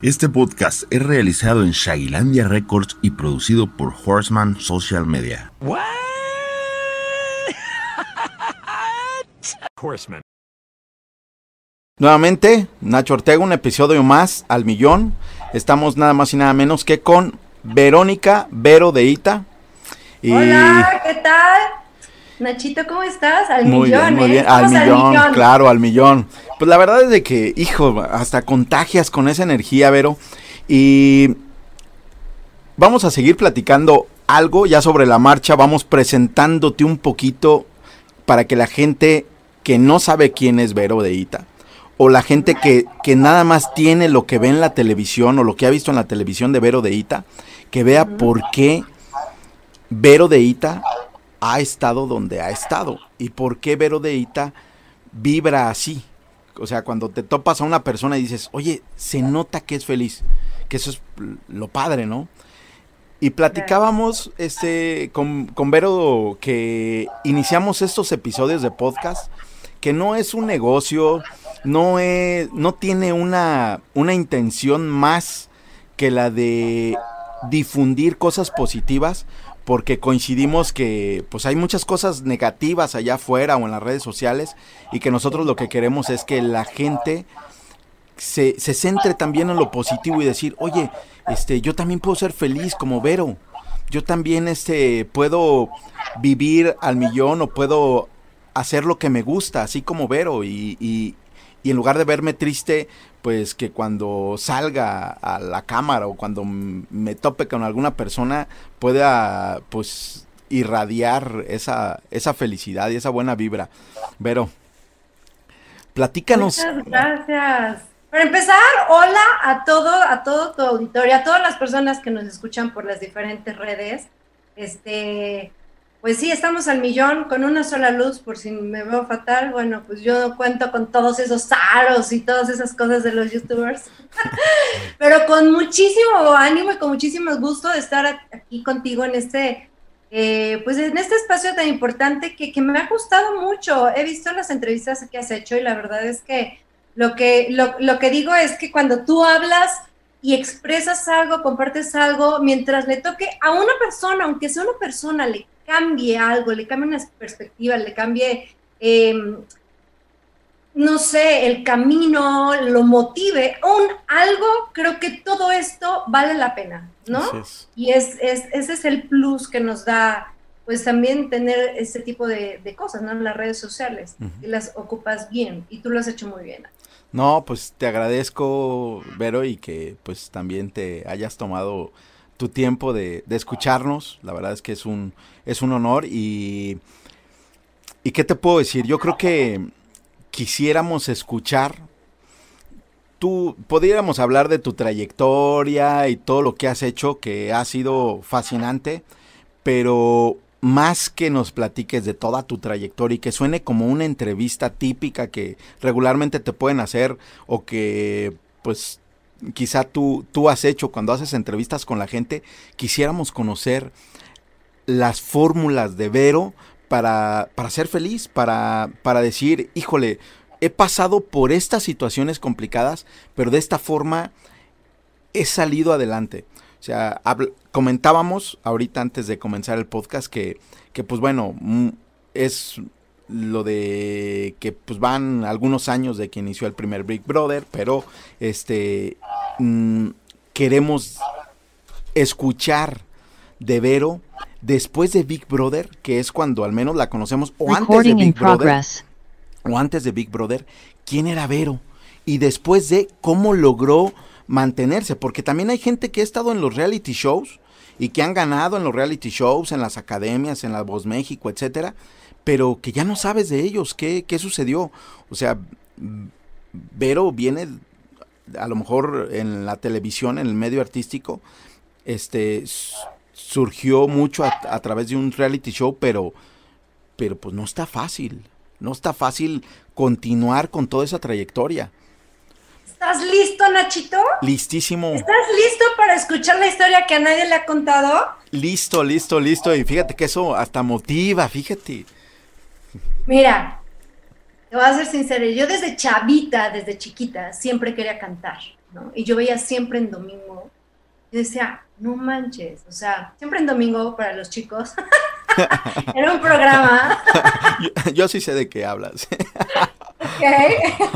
Este podcast es realizado en Shagilandia Records y producido por Horseman Social Media. Horseman. Nuevamente, Nacho Ortega, un episodio más al millón. Estamos nada más y nada menos que con Verónica Vero de Ita. Y... Hola, ¿qué tal? Nachito, ¿cómo estás? Al muy millón, bien, muy ¿eh? bien. Al millón, claro, al millón. Pues la verdad es de que, hijo, hasta contagias con esa energía, Vero. Y vamos a seguir platicando algo ya sobre la marcha. Vamos presentándote un poquito para que la gente que no sabe quién es Vero de Ita, o la gente que, que nada más tiene lo que ve en la televisión o lo que ha visto en la televisión de Vero de Ita, que vea por qué Vero de Ita ha estado donde ha estado y por qué Vero de Ita vibra así. O sea, cuando te topas a una persona y dices, oye, se nota que es feliz, que eso es lo padre, ¿no? Y platicábamos este, con, con Vero que iniciamos estos episodios de podcast, que no es un negocio, no, es, no tiene una, una intención más que la de difundir cosas positivas, porque coincidimos que pues hay muchas cosas negativas allá afuera o en las redes sociales y que nosotros lo que queremos es que la gente se, se centre también en lo positivo y decir, oye, este, yo también puedo ser feliz como Vero, yo también este, puedo vivir al millón o puedo hacer lo que me gusta, así como Vero, y, y, y en lugar de verme triste, pues que cuando salga a la cámara o cuando me tope con alguna persona pueda pues irradiar esa, esa felicidad y esa buena vibra. Vero, platícanos. Muchas gracias. Para empezar, hola a todo, a todo tu auditorio, a todas las personas que nos escuchan por las diferentes redes. Este, pues sí, estamos al millón con una sola luz, por si me veo fatal. Bueno, pues yo cuento con todos esos aros y todas esas cosas de los youtubers, pero con muchísimo ánimo y con muchísimo gusto de estar aquí contigo en este, eh, pues en este espacio tan importante que, que, me ha gustado mucho. He visto las entrevistas que has hecho y la verdad es que lo que, lo, lo que digo es que cuando tú hablas y expresas algo, compartes algo, mientras le toque a una persona, aunque sea una persona, le cambie algo, le cambie una perspectiva, le cambie, eh, no sé, el camino, lo motive, un algo, creo que todo esto vale la pena, ¿no? Es. Y es, es, ese es el plus que nos da, pues también tener este tipo de, de cosas, ¿no? En las redes sociales, uh -huh. y las ocupas bien, y tú lo has hecho muy bien. No, pues te agradezco, Vero, y que pues también te hayas tomado tu tiempo de, de, escucharnos. La verdad es que es un, es un honor y, y ¿qué te puedo decir? Yo creo que quisiéramos escuchar, tú, podríamos hablar de tu trayectoria y todo lo que has hecho, que ha sido fascinante, pero más que nos platiques de toda tu trayectoria y que suene como una entrevista típica que regularmente te pueden hacer o que pues quizá tú, tú has hecho cuando haces entrevistas con la gente, quisiéramos conocer las fórmulas de Vero para, para ser feliz, para, para decir, híjole, he pasado por estas situaciones complicadas, pero de esta forma he salido adelante. O sea, comentábamos ahorita antes de comenzar el podcast que, que pues bueno, es lo de que pues van algunos años de que inició el primer Big Brother, pero este mmm, queremos escuchar de Vero después de Big Brother, que es cuando al menos la conocemos, o antes de Big Brother, o antes de Big Brother, quién era Vero, y después de cómo logró mantenerse, porque también hay gente que ha estado en los reality shows y que han ganado en los reality shows, en las academias, en la Voz México, etcétera, pero que ya no sabes de ellos, qué, qué sucedió. O sea, Vero viene a lo mejor en la televisión, en el medio artístico, este surgió mucho a, a través de un reality show, pero, pero pues no está fácil, no está fácil continuar con toda esa trayectoria. ¿Estás listo, Nachito? Listísimo. ¿Estás listo para escuchar la historia que a nadie le ha contado? Listo, listo, listo. Y fíjate que eso hasta motiva, fíjate. Mira, te voy a ser sincera. Yo desde chavita, desde chiquita, siempre quería cantar. ¿no? Y yo veía siempre en domingo. Y decía, no manches, o sea, siempre en domingo para los chicos. Era un programa. yo, sí sé de qué hablas. ok.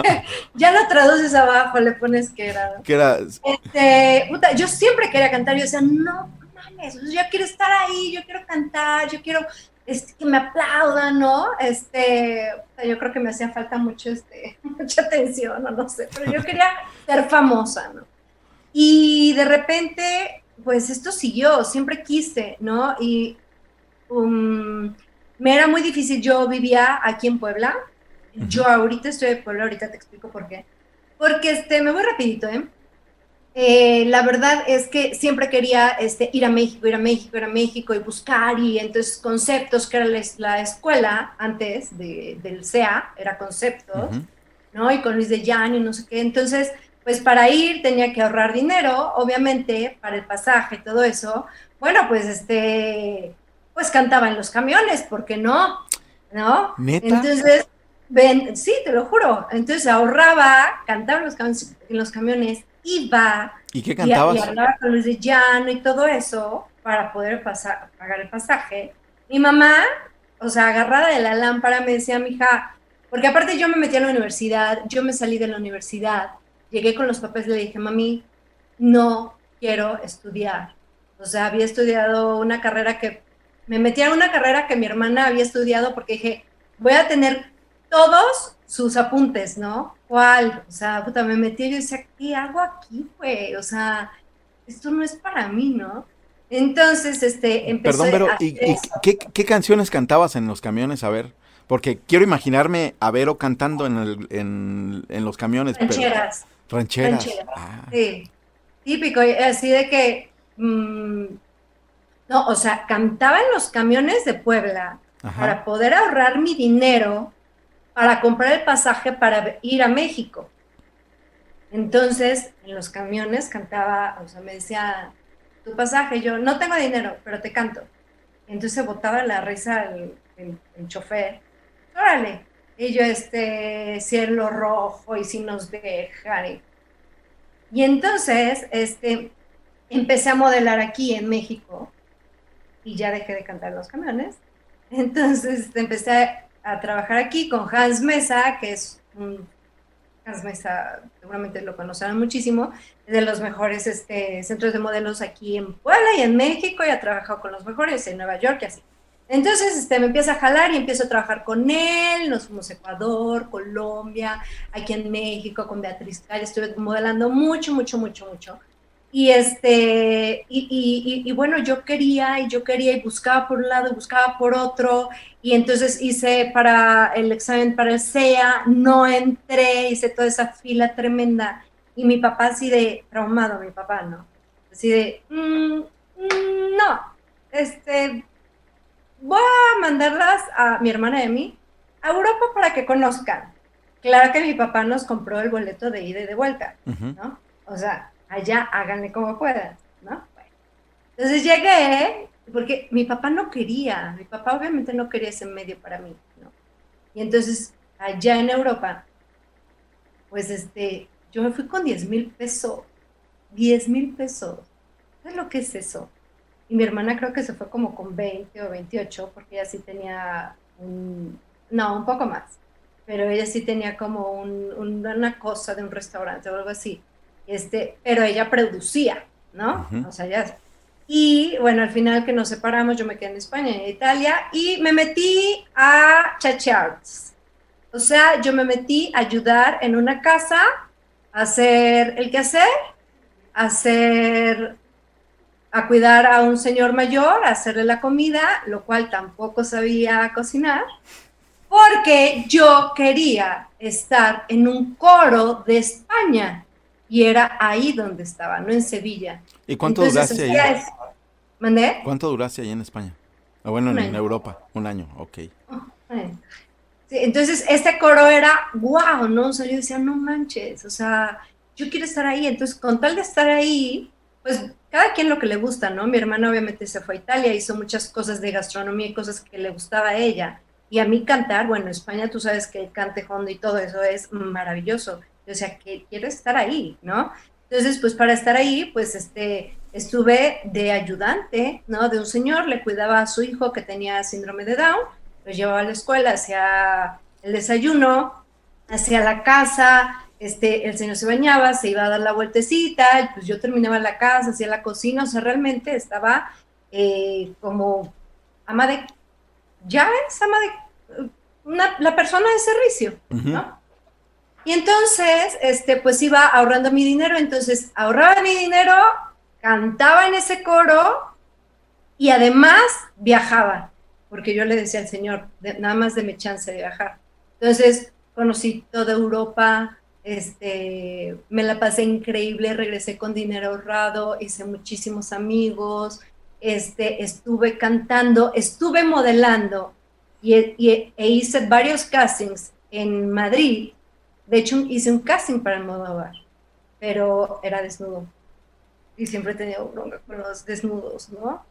ya lo traduces abajo, le pones que era. Que era. Este, puta, yo siempre quería cantar. Yo decía, no mames, yo quiero estar ahí, yo quiero cantar, yo quiero este, que me aplaudan, ¿no? Este, yo creo que me hacía falta mucho, este, mucha atención, o no sé, pero yo quería ser famosa, ¿no? Y de repente, pues esto siguió, siempre quise, ¿no? Y um, me era muy difícil, yo vivía aquí en Puebla, yo ahorita estoy en Puebla, ahorita te explico por qué. Porque, este, me voy rapidito, ¿eh? Eh, la verdad es que siempre quería este, ir a México, ir a México, ir a México y buscar y entonces conceptos, que era la, escuela antes del CEA, era conceptos, ¿no? Y con Luis de Llano y no sé qué. Entonces, pues para ir tenía que ahorrar dinero, obviamente, para el pasaje, todo eso. Bueno, pues este, pues cantaba en los camiones, ¿por qué no? ¿No? Entonces, ven, sí, te lo juro. Entonces ahorraba, cantaba en los, en los camiones iba ¿Y qué cantabas? Y, hablaba con Luis de Llano y todo eso para poder pasar, pagar el pasaje. Mi mamá, o sea, agarrada de la lámpara, me decía, mija, porque aparte yo me metí a la universidad, yo me salí de la universidad, llegué con los papás y le dije, mami, no quiero estudiar. O sea, había estudiado una carrera que, me metí a una carrera que mi hermana había estudiado porque dije, voy a tener todos sus apuntes, ¿no? ¿Cuál? O sea, puta, me metí y yo decía, ¿qué hago aquí, güey? O sea, esto no es para mí, ¿no? Entonces, este, empecé Perdón, pero, ¿y, qué, canciones cantabas en los camiones? A ver, porque quiero imaginarme a Vero cantando en, el, en, en los camiones. Rancheras. rancheras. Ah. Sí, típico, así de que, mm, no, o sea, cantaba en los camiones de Puebla para poder ahorrar mi dinero para comprar el pasaje para ir a México. Entonces, en los camiones cantaba, o sea, me decía, tu pasaje, yo no tengo dinero, pero te canto. Entonces botaba la risa el, el, chofer, órale. Y yo, este, cielo rojo, y si nos dejan. Y, entonces, este, empecé a modelar aquí en México, y ya dejé de cantar los camiones. Entonces, empecé a a trabajar aquí con Hans Mesa, que es un Hans Mesa, seguramente lo conocerán muchísimo, es de los mejores este, centros de modelos aquí en Puebla y en México, y ha trabajado con los mejores en Nueva York y así. Entonces, este, me empieza a jalar y empiezo a trabajar con él, nos fuimos a Ecuador, Colombia, aquí en México, con Beatriz Calle, estuve modelando mucho, mucho, mucho, mucho. Y, este, y, y, bueno, yo quería y yo quería y buscaba por un lado y buscaba por otro. Y entonces hice para el examen para el SEA, no entré, hice toda esa fila tremenda. Y mi papá así de traumado, mi papá, ¿no? Así de, mm, mm, no, este, voy a mandarlas a mi hermana y a mí a Europa para que conozcan. Claro que mi papá nos compró el boleto de ida y de vuelta, ¿no? O sea, allá háganle como puedan, ¿no? Entonces llegué, porque mi papá no quería, mi papá obviamente no quería ese medio para mí, ¿no? Y entonces allá en Europa, pues este, yo me fui con 10 mil pesos, 10 mil pesos, ¿sabes lo que es eso? Y mi hermana creo que se fue como con 20 o 28, porque ella sí tenía un, no, un poco más, pero ella sí tenía como una cosa de un restaurante o algo así. Este, pero ella producía, ¿no? O sea, ya. Y bueno, al final que nos separamos, yo me quedé en España, en Italia, y me metí a Chachards. O sea, yo me metí a ayudar en una casa, a hacer el quehacer, a hacer, a cuidar a un señor mayor, a hacerle la comida, lo cual tampoco sabía cocinar, porque yo quería estar en un coro de España y era ahí donde estaba, no en Sevilla. ¿Y cuánto duraste ahí? ¿Mandé? ¿Cuánto duraste ahí en España? Ah, bueno, en, Europa, un año, ok. sí, entonces este coro era, wow, ¿no? O sea, yo decía, no manches, o sea, yo quiero estar ahí. Entonces, con tal de estar ahí, pues cada quien lo que le gusta, ¿no? Mi hermana obviamente se fue a Italia, hizo muchas cosas de gastronomía y cosas que le gustaba a ella. Y a mí cantar, bueno, en España tú sabes que el cante hondo y todo eso es maravilloso o sea, que quiero estar ahí, ¿no? Entonces, pues para estar ahí, pues este, estuve de ayudante, ¿no? De un señor, le cuidaba a su hijo que tenía síndrome de Down, lo llevaba a la escuela, hacía el desayuno, hacía la casa, este, el señor se bañaba, se iba a dar la vueltecita, pues yo terminaba la casa, hacía la cocina, o sea, realmente estaba eh, como ama de llaves, ama de una, la persona de servicio, ¿no? Y entonces, este, pues iba ahorrando mi dinero, entonces ahorraba mi dinero, cantaba en ese coro y además viajaba, porque yo le decía al Señor, nada más de mi chance de viajar. Entonces, conocí toda Europa, este, me la pasé increíble, regresé con dinero ahorrado, hice muchísimos amigos, este, estuve cantando, estuve modelando y, e hice varios castings en Madrid. De hecho, hice un casting para el Modovar, pero era desnudo. Y siempre he tenido bronca con los desnudos, ¿no?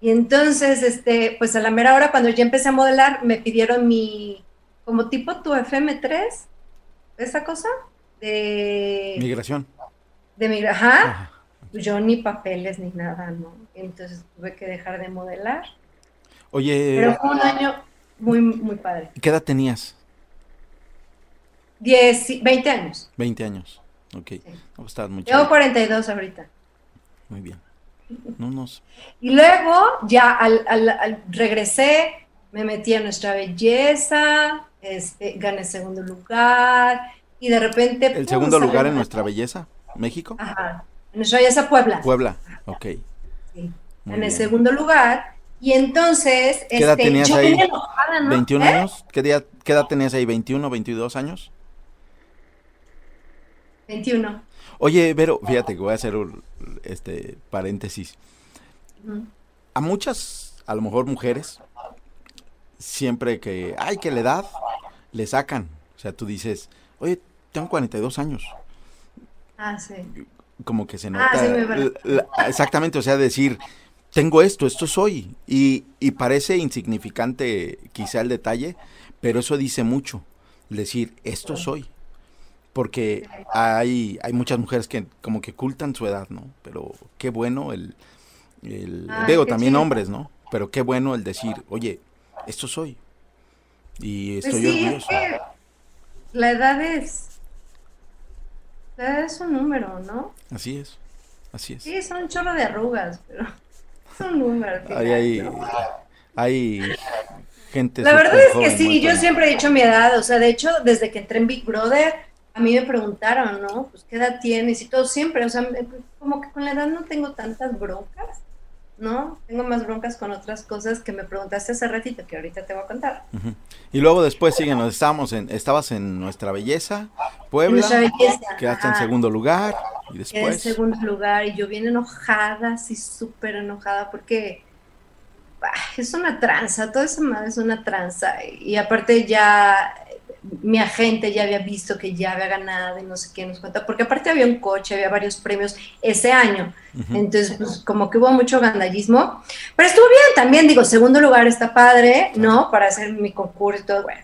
Y entonces, este, pues a la mera hora, cuando ya empecé a modelar, me pidieron mi, como tipo tu FM3, esa cosa, de... Migración. De migración, ajá. Yo ni papeles ni nada, ¿no? Entonces tuve que dejar de modelar. Oye. Pero fue un año muy, muy padre. ¿Qué edad tenías? Diez, 20 años. 20 años, ok. Sí. Pues, Llevo 42 ahorita. Muy bien. No nos... Y luego ya al, al, regresé, me metí a Nuestra Belleza, este, gané segundo lugar y de repente... ¿El segundo lugar en Nuestra Belleza? ¿México? Ajá. En Nuestra Belleza Puebla. Puebla, ok. Sí. en el segundo lugar. Y entonces, ¿qué edad este, tenías ahí? ¿21 ¿Eh? años? ¿Qué, día, ¿Qué edad tenías ahí? ¿21, 22 años? 21. Oye, Vero, fíjate que voy a hacer un este, paréntesis. A muchas, a lo mejor mujeres, siempre que, ay, que la edad, le sacan. O sea, tú dices, oye, tengo 42 años. Ah, sí como que se ah, nota. exactamente, o sea, decir, tengo esto, esto soy. Y, y, parece insignificante quizá el detalle, pero eso dice mucho. Decir, esto soy. Porque hay, hay muchas mujeres que como que ocultan su edad, ¿no? Pero qué bueno el... el digo, también hombres, ¿no? Pero qué bueno el decir, oye, esto soy. Y pues estoy orgulloso. la edad es es un número, ¿no? Así es, así es. Sí, son un chorro de arrugas, pero es un número. hay, hay, gente. La verdad es que sí, yo siempre he dicho mi edad, o sea, de hecho, desde que entré en Big Brother, a mí me preguntaron, ¿no? Pues, ¿qué edad tienes? Y todo siempre, o sea, como que con la edad no tengo tantas broncas. ¿no? Tengo más broncas con otras cosas que me preguntaste hace ratito, que ahorita te voy a contar. Y luego después, síguenos, estábamos en, estabas en Nuestra Belleza, Puebla, Nuestra Belleza. quedaste en segundo lugar, y después... En segundo lugar, y yo bien enojada, así súper enojada, porque es una tranza, todo eso es una tranza, y aparte ya mi agente ya había visto que ya había ganado y no sé qué nos cuenta, porque aparte había un coche, había varios premios ese año, entonces pues como que hubo mucho gandallismo, pero estuvo bien también, digo, segundo lugar está padre, ¿no? Para hacer mi concurso y todo, bueno.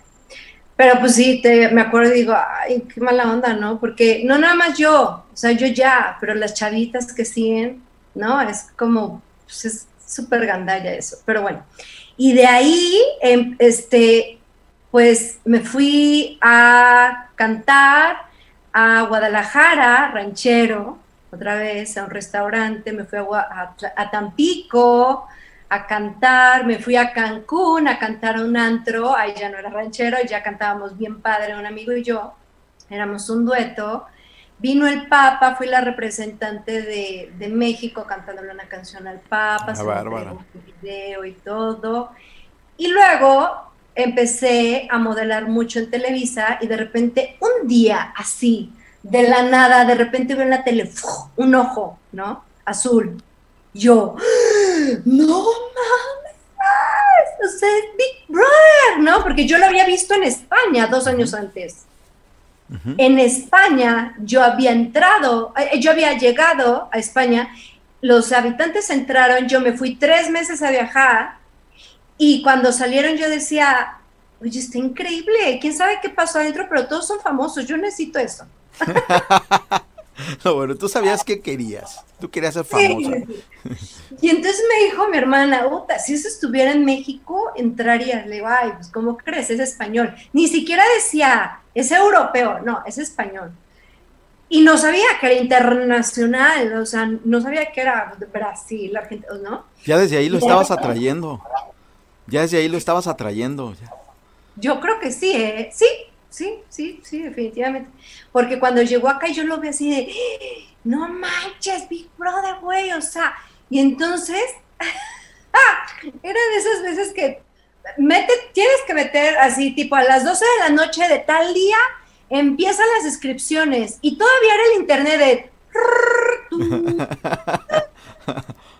Pero pues sí, te, me acuerdo y digo, ay, qué mala onda, ¿no? Porque no nada más yo, o sea, yo ya, pero las chavitas que siguen, ¿no? Es como, pues es súper gandalla eso, pero bueno. Y de ahí, em, este, pues me fui a cantar a Guadalajara, ranchero, otra vez a un restaurante, me fui a, Tampico a cantar, me fui a Cancún a cantar a un antro, ahí ya no era ranchero, ya cantábamos bien padre, un amigo y yo, éramos un dueto. Vino el Papa, fui la representante de, México cantándole una canción al Papa, se un video y todo. Y luego empecé a modelar mucho en Televisa y de repente un día así, de la nada, de repente veo en la tele un ojo, ¿no? Azul. Yo, no mames, o sea, Big Brother, ¿no? Porque yo lo había visto en España dos años antes. En España yo había entrado, eh, yo había llegado a España, los habitantes entraron, yo me fui tres meses a viajar y cuando salieron yo decía, oye, está increíble, quién sabe qué pasó adentro, pero todos son famosos, yo necesito eso. no, bueno, tú sabías qué querías. Tú querías ser famosa. Y entonces me dijo mi hermana, puta, si eso estuviera en México, entraría. Le digo, ay, pues, ¿cómo crees? Es español. Ni siquiera decía, es europeo. No, es español. Y no sabía que era internacional, o sea, no sabía que era de Brasil, Argentina, ¿no? Ya desde ahí lo estabas atrayendo. Ya desde ahí lo estabas atrayendo. Yo creo que sí, ¿eh? Sí, sí, sí, sí, definitivamente. Porque cuando llegó acá yo lo vi así de, no manches, Big Brother, güey, o sea, y entonces, era de esas veces que mete, tienes que meter así, tipo a las 12 de la noche de tal día, empiezan las inscripciones y todavía era el internet de...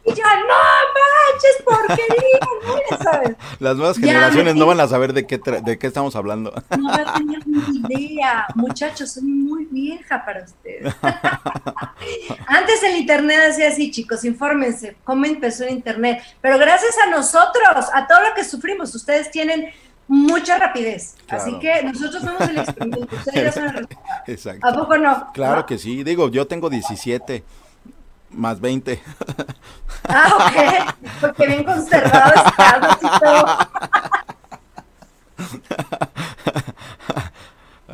Y yo, no manches, porquería, no sabes. Las nuevas generaciones no van a saber de qué, de qué estamos hablando. No van a tener ni idea. Muchachos, soy muy vieja para ustedes. Antes el internet hacía así, chicos, infórmense cómo empezó el internet. Pero gracias a nosotros, a todo lo que sufrimos, ustedes tienen mucha rapidez. Así que nosotros somos el experimento, ustedes ya son el resultado. Exacto. ¿A poco no? Claro que sí. Digo, yo tengo 17 más 20. Ah, ok. Porque bien conservado está y todo.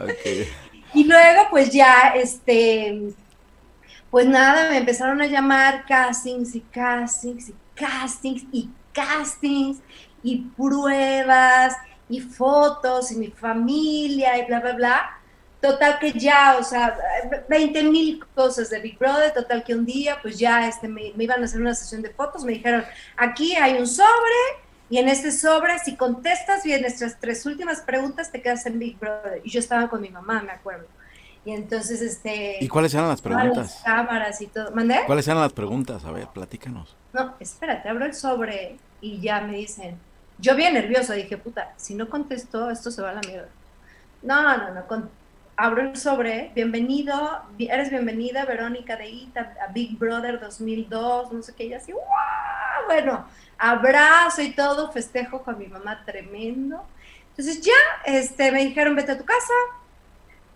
okay. Y luego, pues ya, este, pues nada, me empezaron a llamar castings y castings y castings y castings y pruebas y fotos y mi familia y bla, bla, bla. Total que ya, o sea, 20 mil cosas de Big Brother, total que un día pues ya este, me, iban a hacer una sesión de fotos, me dijeron, aquí hay un sobre y en este sobre si contestas bien nuestras tres últimas preguntas te quedas en Big Brother. Y yo estaba con mi mamá, me acuerdo. Y entonces, este... ¿Y cuáles eran las preguntas? cámaras y todo. ¿Mandé? ¿Cuáles eran las preguntas? A ver, platícanos. No, espérate, abro el sobre y ya me dicen, yo bien nervioso, dije, puta, si no contesto, esto se va a la mierda. No, no, no, con, abro el sobre, bienvenido, eres bienvenida Verónica de Ita a Big Brother 2002, no sé qué, y así, ¡wow! Bueno, abrazo y todo, festejo con mi mamá tremendo. Entonces ya, este, me dijeron, vete a tu casa,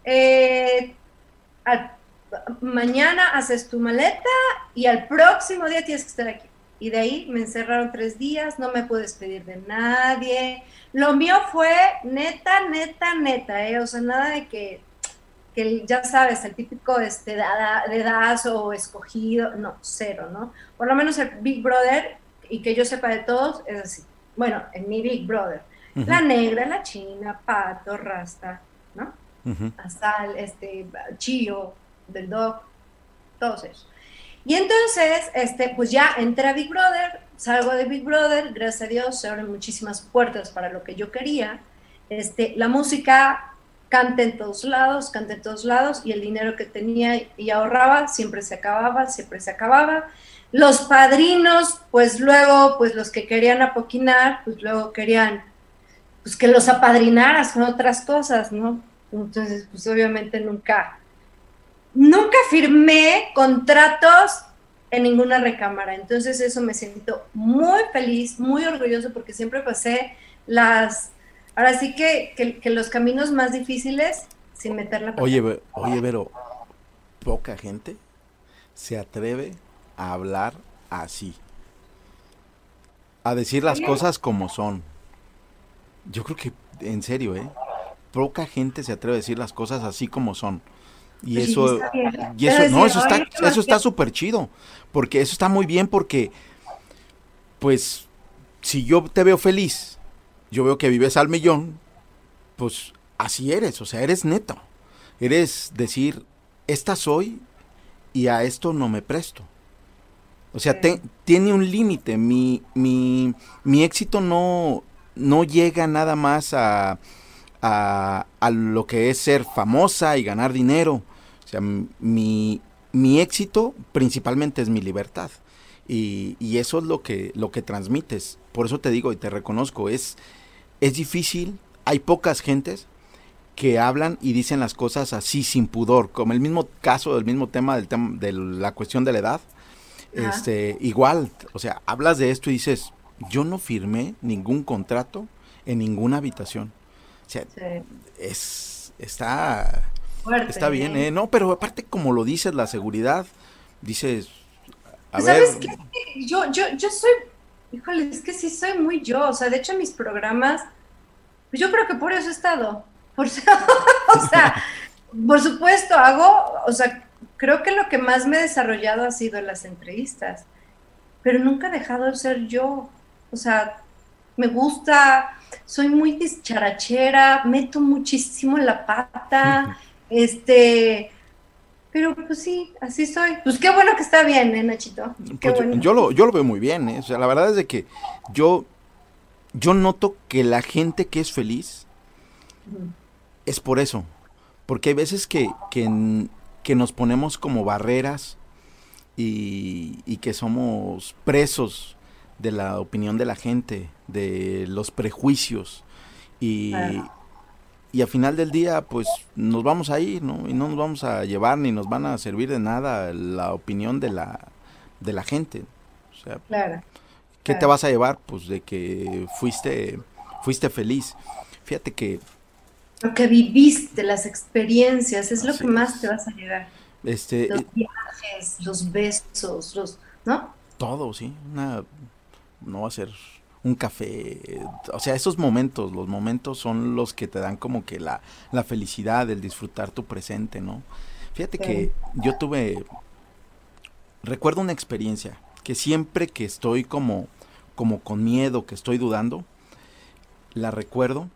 eh, mañana haces tu maleta y al próximo día tienes que estar aquí. Y de ahí me encerraron tres días, no me pude despedir de nadie. Lo mío fue neta, neta, neta, ¿eh? O sea, nada de que que ya sabes, el típico este, dedazo o escogido, no, cero, ¿no? Por lo menos el Big Brother, y que yo sepa de todos, es así. Bueno, en mi Big Brother, la negra, la china, pato, rasta, ¿no? Hasta el este, chío, del dog, todos esos. Y entonces, este, pues ya entré a Big Brother, salgo de Big Brother, gracias a Dios se abren muchísimas puertas para lo que yo quería. Este, la música cante en todos lados, cante en todos lados, y el dinero que tenía y ahorraba siempre se acababa, siempre se acababa. Los padrinos, pues luego, pues los que querían apoquinar, pues luego querían, pues que los apadrinaras con otras cosas, ¿no? Entonces, pues obviamente nunca, nunca firmé contratos en ninguna recámara. Entonces eso me siento muy feliz, muy orgulloso porque siempre pasé las Ahora sí que, que, los caminos más difíciles sin meter la Oye, oye, pero poca gente se atreve a hablar así. A decir las cosas como son. Yo creo que, en serio, ¿eh? Poca gente se atreve a decir las cosas así como son. Y pues eso, y eso, no, eso está, eso está súper chido. Porque eso está muy bien porque, pues, si yo te veo feliz yo veo que vives al millón, pues así eres, o sea, eres neto. Eres decir, esta soy y a esto no me presto. O sea, tiene un límite. Mi, mi, mi, éxito no, no llega nada más a, a, a, lo que es ser famosa y ganar dinero. O sea, mi, mi éxito principalmente es mi libertad. Y, y, eso es lo que, lo que transmites. Por eso te digo y te reconozco, es, es difícil, hay pocas gentes que hablan y dicen las cosas así sin pudor, como el mismo caso del mismo tema del tema de la cuestión de la edad. Este, igual, o sea, hablas de esto y dices, yo no firmé ningún contrato en ninguna habitación. O sea, es está está bien, ¿eh? No, pero aparte como lo dices, la seguridad, dices, a ¿Sabes qué? Yo, yo, yo soy, híjole, es que sí soy muy yo, o sea, de hecho mis programas, pues yo creo que por eso he estado, por, o sea, por supuesto, hago, o sea, creo que lo que más me he desarrollado ha sido las entrevistas, pero nunca he dejado de ser yo, o sea, me gusta, soy muy discharachera, meto muchísimo la pata, este, pero pues sí, así soy. Pues qué bueno que está bien, ¿eh, Nachito? Qué pues bueno. Yo, lo, yo lo veo muy bien, ¿eh? O sea, la verdad es de que yo, yo noto que la gente que es feliz es por eso. Porque hay veces que, que, que nos ponemos como barreras y, y que somos presos de la opinión de la gente, de los prejuicios y, y al final del día pues nos vamos a ir, ¿no? Y no nos vamos a llevar ni nos van a servir de nada la opinión de la, de la gente. O sea, ¿qué te vas a llevar? Pues de que fuiste, fuiste feliz. Fíjate que... Lo que viviste, las experiencias, es lo que más te vas a llevar. Este, los viajes, los besos, los, ¿no? Todo, sí. Una no va a ser un café, o sea, esos momentos, los momentos son los que te dan como que la, la felicidad, el disfrutar tu presente, ¿no? Fíjate que yo tuve, recuerdo una experiencia, que siempre que estoy como, como con miedo, que estoy dudando, la recuerdo,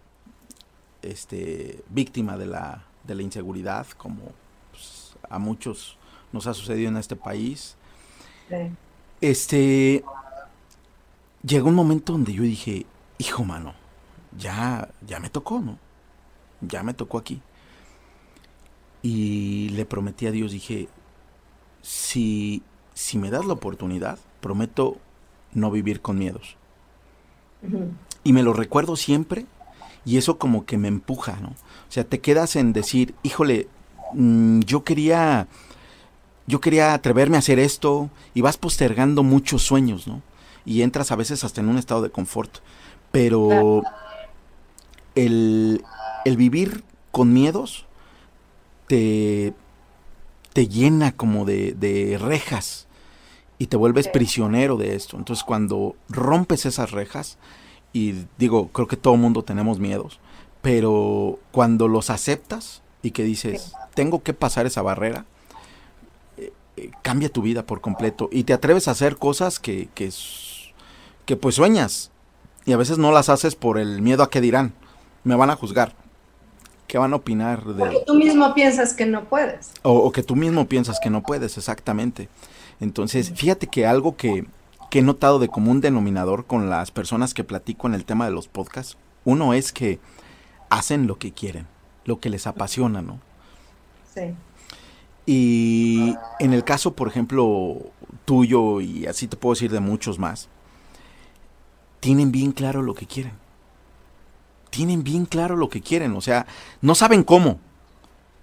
este, víctima de la, de la inseguridad, como pues, a muchos nos ha sucedido en este país. Este, llegó un momento donde yo dije, hijo mano, ya, ya me tocó, ¿no? Ya me tocó aquí. Y le prometí a Dios, dije, si, si me das la oportunidad, prometo no vivir con miedos. Y me lo recuerdo siempre y eso como que me empuja, ¿no? O sea, te quedas en decir, híjole, mm, yo quería, yo quería atreverme a hacer esto y vas postergando muchos sueños, ¿no? Y entras a veces hasta en un estado de confort. Pero el, vivir con miedos te, te llena como de, rejas y te vuelves prisionero de esto. Entonces cuando rompes esas rejas, y digo, creo que todo mundo tenemos miedos, pero cuando los aceptas y que dices, tengo que pasar esa barrera, eh, eh, cambia tu vida por completo y te atreves a hacer cosas que, que que pues sueñas y a veces no las haces por el miedo a que dirán, me van a juzgar, qué van a opinar de... Porque tú mismo piensas que no puedes. O, que tú mismo piensas que no puedes, exactamente. Entonces, fíjate que algo que, que he notado de común denominador con las personas que platico en el tema de los podcasts, uno es que hacen lo que quieren, lo que les apasiona, ¿no? Sí. Y en el caso, por ejemplo, tuyo, y así te puedo decir de muchos más, tienen bien claro lo que quieren. Tienen bien claro lo que quieren, o sea, no saben cómo,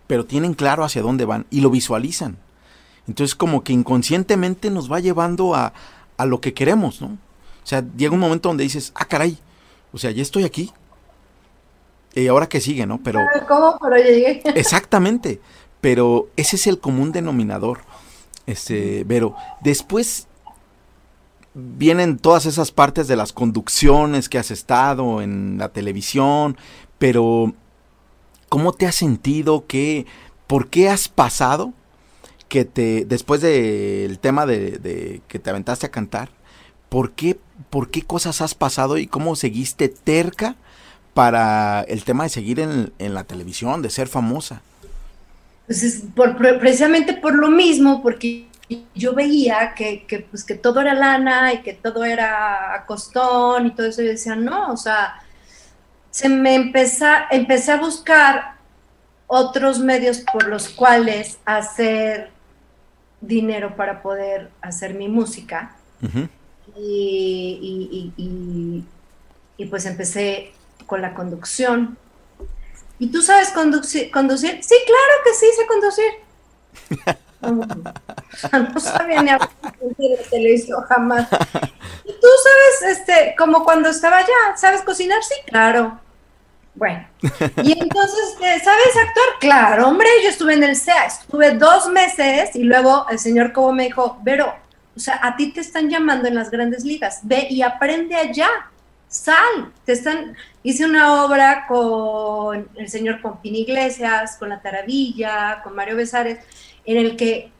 pero tienen claro hacia dónde van y lo visualizan. Entonces como que inconscientemente nos va llevando a, a lo que queremos, ¿no? O sea, llega un momento donde dices, ah, caray, o sea, ya estoy aquí. Y ahora que sigue, ¿no? Pero... ¿Cómo? Pero llegué. Exactamente, pero ese es el común denominador, este, Vero. Después vienen todas esas partes de las conducciones que has estado en la televisión, pero ¿cómo te has sentido? ¿Qué, ¿Por qué has pasado que te, después del tema de, que te aventaste a cantar, ¿por qué, ¿por qué cosas has pasado y cómo seguiste terca para el tema de seguir en, la televisión, de ser famosa? Pues es precisamente por lo mismo, porque yo veía que, que, pues, que todo era lana y que todo era a costón y todo eso, y yo decía, no, o sea, se me empezó, empecé a buscar otros medios por los cuales hacer dinero para poder hacer mi música. y, y, y, pues empecé con la conducción. ¿Y tú sabes conducir? conducir? Sí, claro que sí, sé conducir. no sabía ni hablar de la televisión jamás. ¿Y tú sabes, este, como cuando estaba allá, sabes cocinar? Sí, claro. Bueno, y entonces, eh, ¿sabes actuar? Claro, hombre, yo estuve en el SEA, estuve dos meses y luego el señor Cobo me dijo, Vero, o sea, a ti te están llamando en las grandes ligas, ve y aprende allá, sal, te están, hice una obra con el señor Pompín Iglesias, con La Taravilla, con Mario Besares, en el que,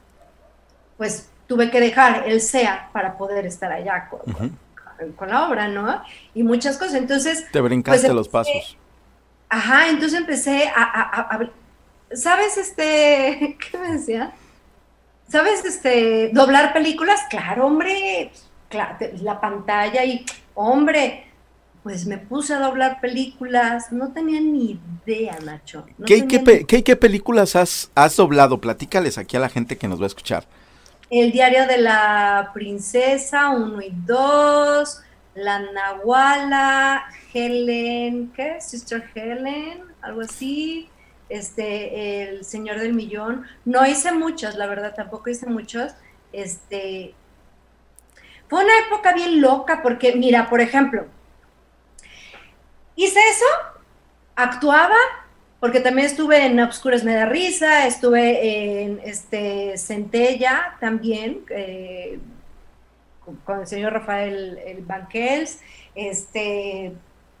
pues, tuve que dejar el SEA para poder estar allá con, la obra, ¿no? Y muchas cosas, entonces... Te brincaste pues, los pasos Ajá, entonces empecé a, ¿sabes este, qué me decía? ¿Sabes este, doblar películas? Claro, hombre, claro, la pantalla y, hombre, pues me puse a doblar películas, no tenía ni idea, Nacho. ¿Qué, qué, películas has, has doblado? Platícales aquí a la gente que nos va a escuchar. El diario de la princesa, uno y dos, la Nahuala, Helen, ¿qué? Sister Helen, algo así. Este, el Señor del Millón. No hice muchos, la verdad, tampoco hice muchos. Este, fue una época bien loca porque, mira, por ejemplo, hice eso, actuaba, porque también estuve en Obscuras Me da Risa, estuve en este, Centella también, eh, con el señor Rafael el Banquels, este,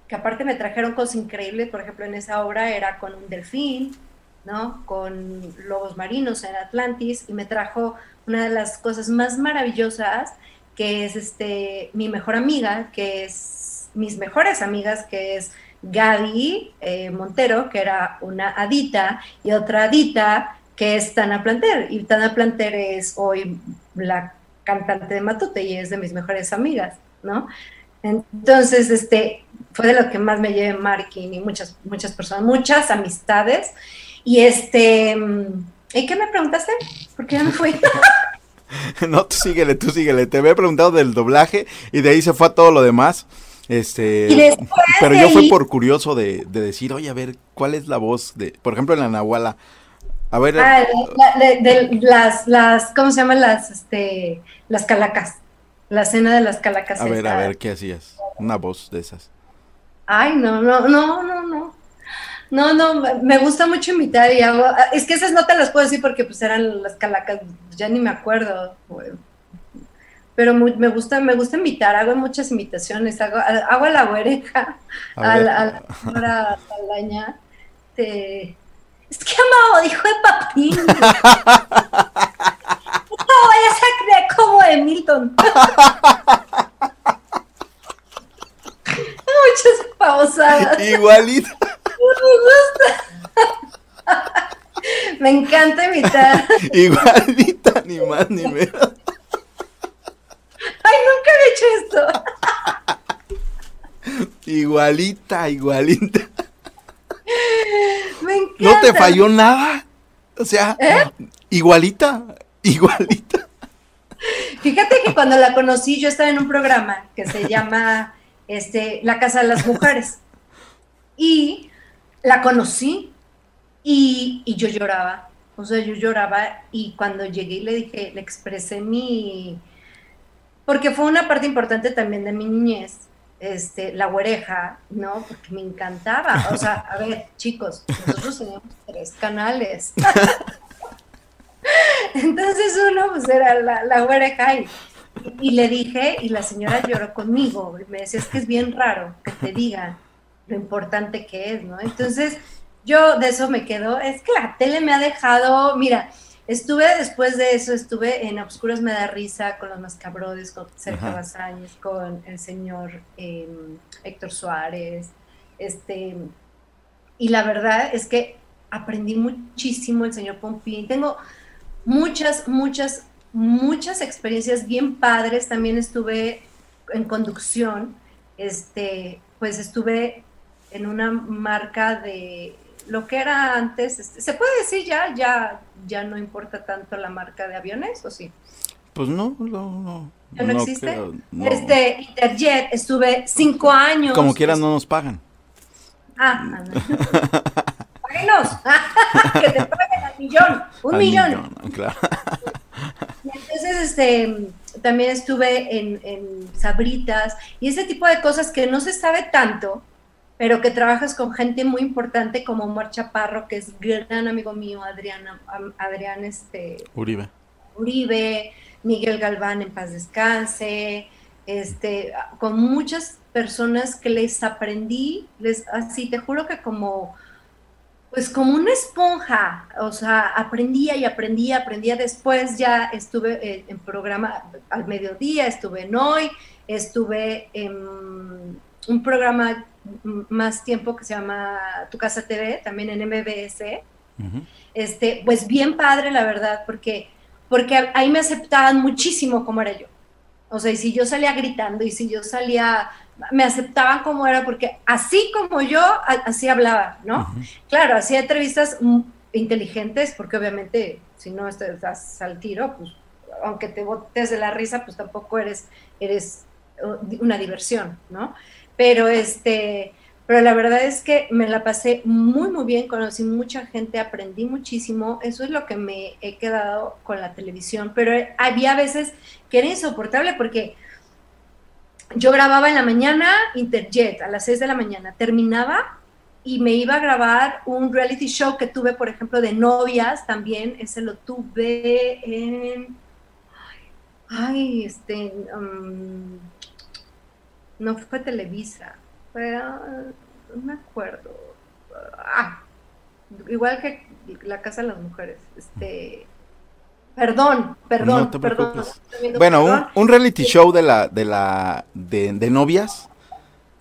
que aparte me trajeron cosas increíbles, por ejemplo, en esa obra era con un delfín, ¿no? Con lobos marinos en Atlantis, y me trajo una de las cosas más maravillosas, que es este, mi mejor amiga, que es mis mejores amigas, que es Gaby eh, Montero, que era una adita, y otra adita, que es Tana Planter. Y Tana Planter es hoy la cantante de Matute y es de mis mejores amigas, ¿no? Entonces, este, fue de lo que más me llevé marketing y muchas, muchas personas, muchas amistades. Y este, ¿y qué me preguntaste? Porque ya me fui. no, tú síguele, tú síguele. Te había preguntado del doblaje y de ahí se fue a todo lo demás. Este, pero yo fui por curioso de, de, decir, oye, a ver, ¿cuál es la voz de, por ejemplo, en la Nahuala? A ver. Ah, de, las, las, ¿cómo se llaman las, este, las calacas? La cena de las calacas. A ver, a ver, ¿qué hacías? Una voz de esas. Ay, no, no, no, no, no. No, no, me gusta mucho imitar y hago, es que esas no te las puedo decir porque pues eran las calacas, ya ni me acuerdo. Pero me gusta, me gusta imitar, hago muchas imitaciones, hago, hago a la güereja, a, la, a la, a te, es que amado, dijo de papín. no vayas a creer como de Milton. Muchas pausadas. Igualito. Me gusta. Me encanta imitar. Igualita, ni más ni menos. Nunca he hecho esto. Igualita, igualita. No te falló nada. O sea, ¿Eh? igualita, igualita. Fíjate que cuando la conocí, yo estaba en un programa que se llama este, La Casa de las Mujeres. Y la conocí y, y yo lloraba. O sea, yo lloraba y cuando llegué y le dije, le expresé mi... Porque fue una parte importante también de mi niñez este, la oreja, ¿no? Porque me encantaba. O sea, a ver, chicos, nosotros teníamos tres canales. Entonces uno pues era la, la oreja y, y, le dije, y la señora lloró conmigo, y me decía, es que es bien raro que te digan lo importante que es, ¿no? Entonces yo de eso me quedo, es que la tele me ha dejado, mira, Estuve después de eso, estuve en Obscuros Me da risa con los Mascabrodes, con Sergio Basáñez, con el señor em, Héctor Suárez. Este, y la verdad es que aprendí muchísimo el señor Pompín. Tengo muchas, muchas, muchas experiencias bien padres. También estuve en conducción. Este, pues estuve en una marca de lo que era antes, este, ¿se puede decir ya, ya, ya no importa tanto la marca de aviones o sí? Pues no, no, no. ¿Ya no, existe? Este, Interjet, estuve cinco años. Como quieran, no nos pagan. Ah, no. Páguenos. que te paguen al millón. Un millón. claro. entonces, este, también estuve en, en Sabritas y ese tipo de cosas que no se sabe tanto, pero que trabajas con gente muy importante como Omar Chaparro, que es gran amigo mío, Adrián, Adrián este, Uribe. Uribe, Miguel Galván en paz descanse, este, con muchas personas que les aprendí, les, así te juro que como, pues como una esponja, o sea, aprendía y aprendía, aprendía. Después ya estuve en programa al mediodía, estuve en hoy, estuve en un programa más tiempo que se llama Tu Casa TV, también en MBS. este, pues bien padre, la verdad, porque, porque ahí me aceptaban muchísimo como era yo. O sea, y si yo salía gritando y si yo salía, me aceptaban como era, porque así como yo, así hablaba, ¿no? Claro, hacía entrevistas inteligentes, porque obviamente si no estás al tiro, pues aunque te botes de la risa, pues tampoco eres, eres uh, una diversión, ¿no? Pero este, pero la verdad es que me la pasé muy, muy bien, conocí mucha gente, aprendí muchísimo, eso es lo que me he quedado con la televisión, pero había veces que era insoportable porque yo grababa en la mañana Interjet a las 6 de la mañana, terminaba y me iba a grabar un reality show que tuve, por ejemplo, de novias también, ese lo tuve en... Ay, este... Um, no fue Televisa, fue, ah, no me acuerdo, ah, igual que la Casa de las Mujeres, este, perdón, perdón, perdón. bueno, Un, reality show de la, de la, de, novias.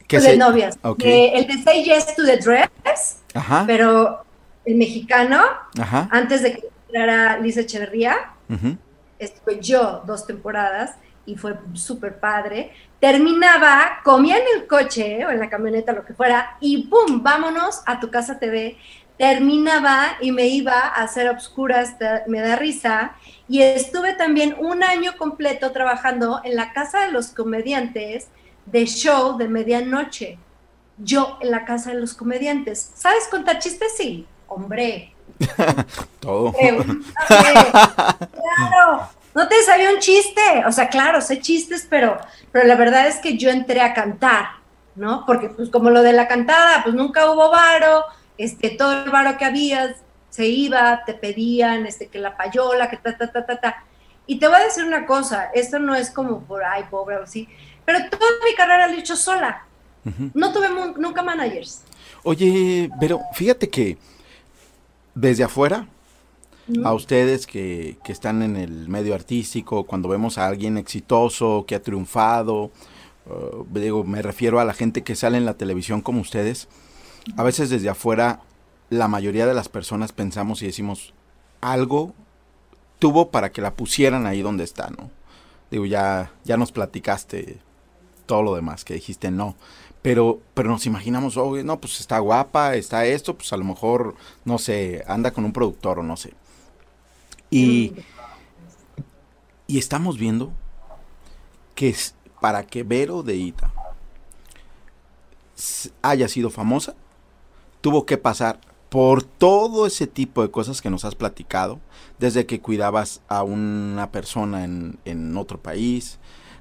Que de novias. el de Say Yes to the Dress, pero el mexicano, antes de que entrara Lisa Echeverría, estuve yo dos temporadas y fue súper padre terminaba, comía en el coche o en la camioneta, lo que fuera, y ¡pum! Vámonos a tu casa TV. Terminaba y me iba a hacer obscuras, me da risa. Y estuve también un año completo trabajando en la casa de los comediantes de show de medianoche. Yo en la casa de los comediantes. ¿Sabes contar chistes? Sí, hombre. Todo. claro, no te sabía un chiste, o sea, claro, sé chistes, pero, pero la verdad es que yo entré a cantar, ¿no? Porque pues como lo de la cantada, pues nunca hubo varo, este, todo el varo que había se iba, te pedían, este, que la payola, que ta, ta, ta, ta, ta. Y te voy a decir una cosa, esto no es como por, ay, pobre o así, pero toda mi carrera la he hecho sola. No tuve nunca managers. Oye, pero fíjate que desde afuera, a ustedes que, están en el medio artístico, cuando vemos a alguien exitoso, que ha triunfado, uh, digo, me refiero a la gente que sale en la televisión como ustedes, a veces desde afuera la mayoría de las personas pensamos y decimos, algo tuvo para que la pusieran ahí donde está, ¿no? Digo, ya, ya nos platicaste todo lo demás, que dijiste no. Pero, pero nos imaginamos, oh, no, pues está guapa, está esto, pues a lo mejor, no sé, anda con un productor o no sé. Y, y estamos viendo que para que Vero de Ita haya sido famosa, tuvo que pasar por todo ese tipo de cosas que nos has platicado, desde que cuidabas a una persona en, en otro país,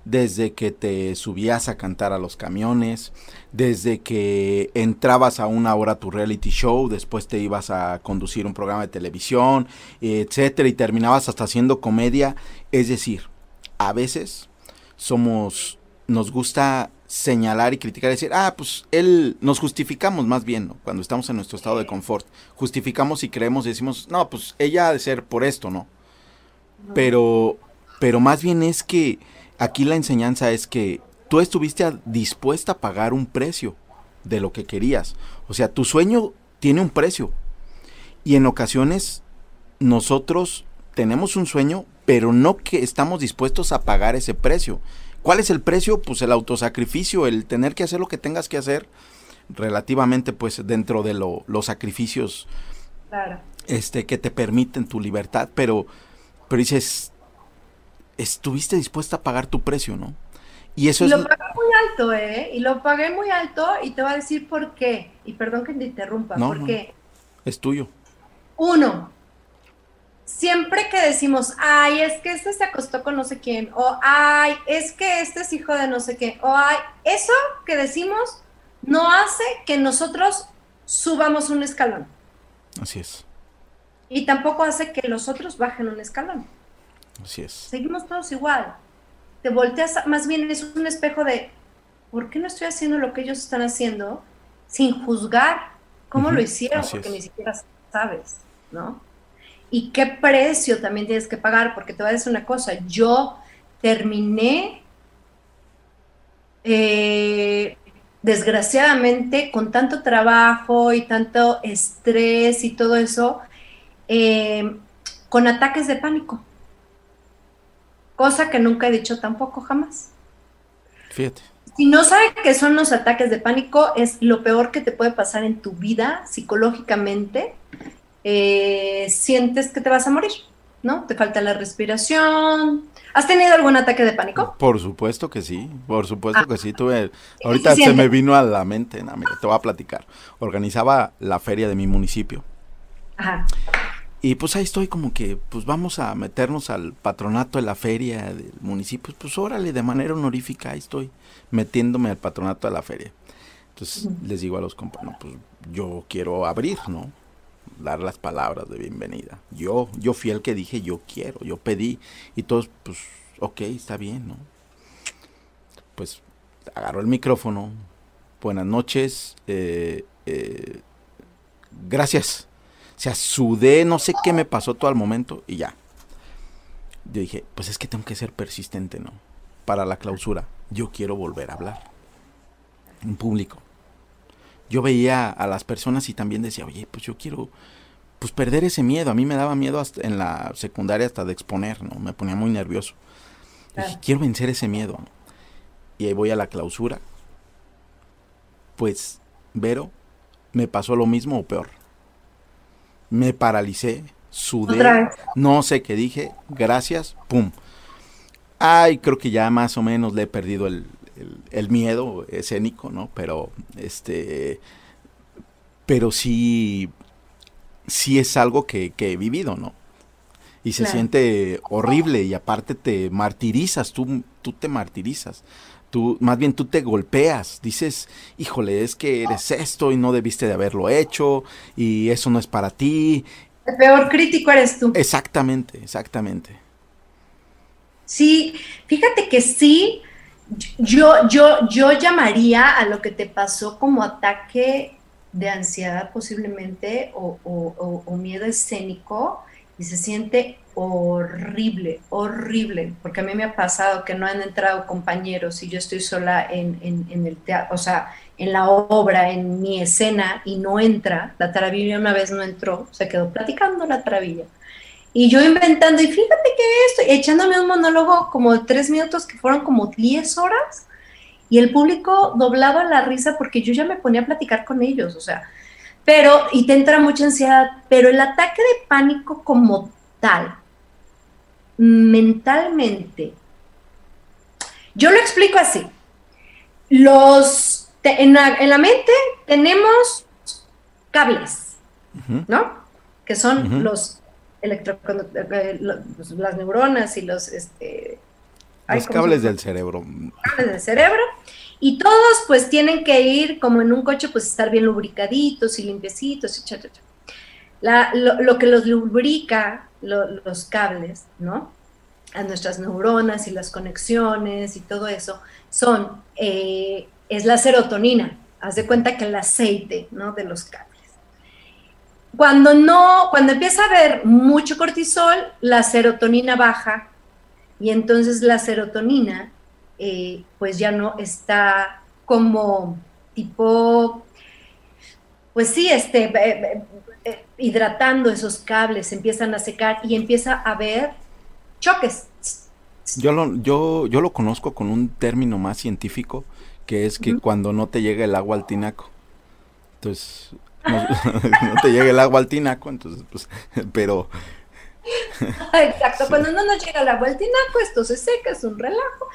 desde que te subías a cantar a los camiones, desde que entrabas a una hora tu reality show, después te ibas a conducir un programa de televisión, etcétera, y terminabas hasta haciendo comedia. Es decir, a veces somos, nos gusta señalar y criticar y decir, ah, pues él, nos justificamos más bien, ¿no? Cuando estamos en nuestro estado de confort, justificamos y creemos y decimos, no, pues ella ha de ser por esto, ¿no? Pero, pero más bien es que aquí la enseñanza es que tú estuviste dispuesta a pagar un precio de lo que querías. O sea, tu sueño tiene un precio. Y en ocasiones nosotros tenemos un sueño, pero no que estamos dispuestos a pagar ese precio. ¿Cuál es el precio? Pues el autosacrificio, el tener que hacer lo que tengas que hacer relativamente pues dentro de los sacrificios este, que te permiten tu libertad, pero, pero dices, estuviste dispuesta a pagar tu precio, ¿no? Y eso Lo pagué muy alto, ¿eh? Y lo pagué muy alto y te voy a decir por qué. Y perdón que te interrumpa, no, porque... Es tuyo. Uno, siempre que decimos, ay, es que este se acostó con no sé quién, o ay, es que este es hijo de no sé qué, o ay, eso que decimos no hace que nosotros subamos un escalón. Así es. Y tampoco hace que los otros bajen un escalón. Así es. Seguimos todos igual. Te volteas, más bien es un espejo de, ¿por qué no estoy haciendo lo que ellos están haciendo sin juzgar cómo lo hicieron? porque ni siquiera sabes, ¿no? Y qué precio también tienes que pagar, porque te voy a decir una cosa, yo terminé, eh, desgraciadamente, con tanto trabajo y tanto estrés y todo eso, eh, con ataques de pánico. Cosa que nunca he dicho tampoco jamás. Fíjate. Si no sabes qué son los ataques de pánico, es lo peor que te puede pasar en tu vida psicológicamente. Eh, sientes que te vas a morir, ¿no? Te falta la respiración. ¿Has tenido algún ataque de pánico? Por supuesto que sí, por supuesto que sí. Tuve, ahorita se, me vino a la mente, no, mira, te voy a platicar. Organizaba la feria de mi municipio. Ajá. Y pues ahí estoy como que, pues vamos a meternos al patronato de la feria del municipio. Pues órale, de manera honorífica, ahí estoy metiéndome al patronato de la feria. Entonces les digo a los compañeros, pues yo quiero abrir, ¿no? Dar las palabras de bienvenida. Yo, yo fui el que dije, yo quiero, yo pedí. Y todos, pues, ok, está bien, ¿no? Pues agarro el micrófono. Buenas noches. Eh, eh, gracias sea, sudé, no sé qué me pasó todo al momento y ya. Yo dije, pues es que tengo que ser persistente, ¿no? Para la clausura, yo quiero volver a hablar. En público. Yo veía a las personas y también decía, oye, pues yo quiero pues perder ese miedo. A mí me daba miedo hasta en la secundaria hasta de exponer, ¿no? Me ponía muy nervioso. Dije, quiero vencer ese miedo. Y ahí voy a la clausura. Pues, Vero, me pasó lo mismo o peor me paralicé, sudé, no sé qué dije, gracias, pum. Ay, creo que ya más o menos le he perdido el, miedo escénico, ¿no? Pero, este, pero sí, sí es algo que, he vivido, ¿no? Y se siente horrible y aparte te martirizas, tú, tú te martirizas tú, más bien tú te golpeas, dices, híjole, es que eres esto y no debiste de haberlo hecho y eso no es para ti. El peor crítico eres tú. Exactamente, exactamente. Sí, fíjate que sí, yo, yo, yo llamaría a lo que te pasó como ataque de ansiedad posiblemente o, o miedo escénico y se siente horrible, horrible, porque a mí me ha pasado que no han entrado compañeros y yo estoy sola en, el teatro, o sea, en la obra, en mi escena y no entra, la taravilla una vez no entró, se quedó platicando la taravilla. Y yo inventando, y fíjate que esto, echándome un monólogo como de tres minutos que fueron como diez horas, y el público doblaba la risa porque yo ya me ponía a platicar con ellos, o sea, pero, y te entra mucha ansiedad, pero el ataque de pánico como tal, mentalmente. Yo lo explico así. Los, en, la, mente tenemos cables, ¿no? Que son los electroconductores, eh, pues, las neuronas y los... Este, los cables del cerebro. Cables del cerebro. Y todos pues tienen que ir como en un coche, pues estar bien lubricaditos y limpiecitos. La, lo, que los lubrica los cables, ¿no? A nuestras neuronas y las conexiones y todo eso, son, eh, es la serotonina. Haz de cuenta que el aceite, ¿no? De los cables. Cuando no, cuando empieza a haber mucho cortisol, la serotonina baja y entonces la serotonina, eh, pues ya no está como tipo, pues sí, este, eh, hidratando esos cables, empiezan a secar y empieza a haber choques. Yo lo, yo, yo lo conozco con un término más científico, que es que cuando no te llega el agua al tinaco. Entonces, no, te llega el agua al tinaco, entonces, pues, pero... Exacto, cuando no nos llega el agua al tinaco, esto se seca, es un relajo.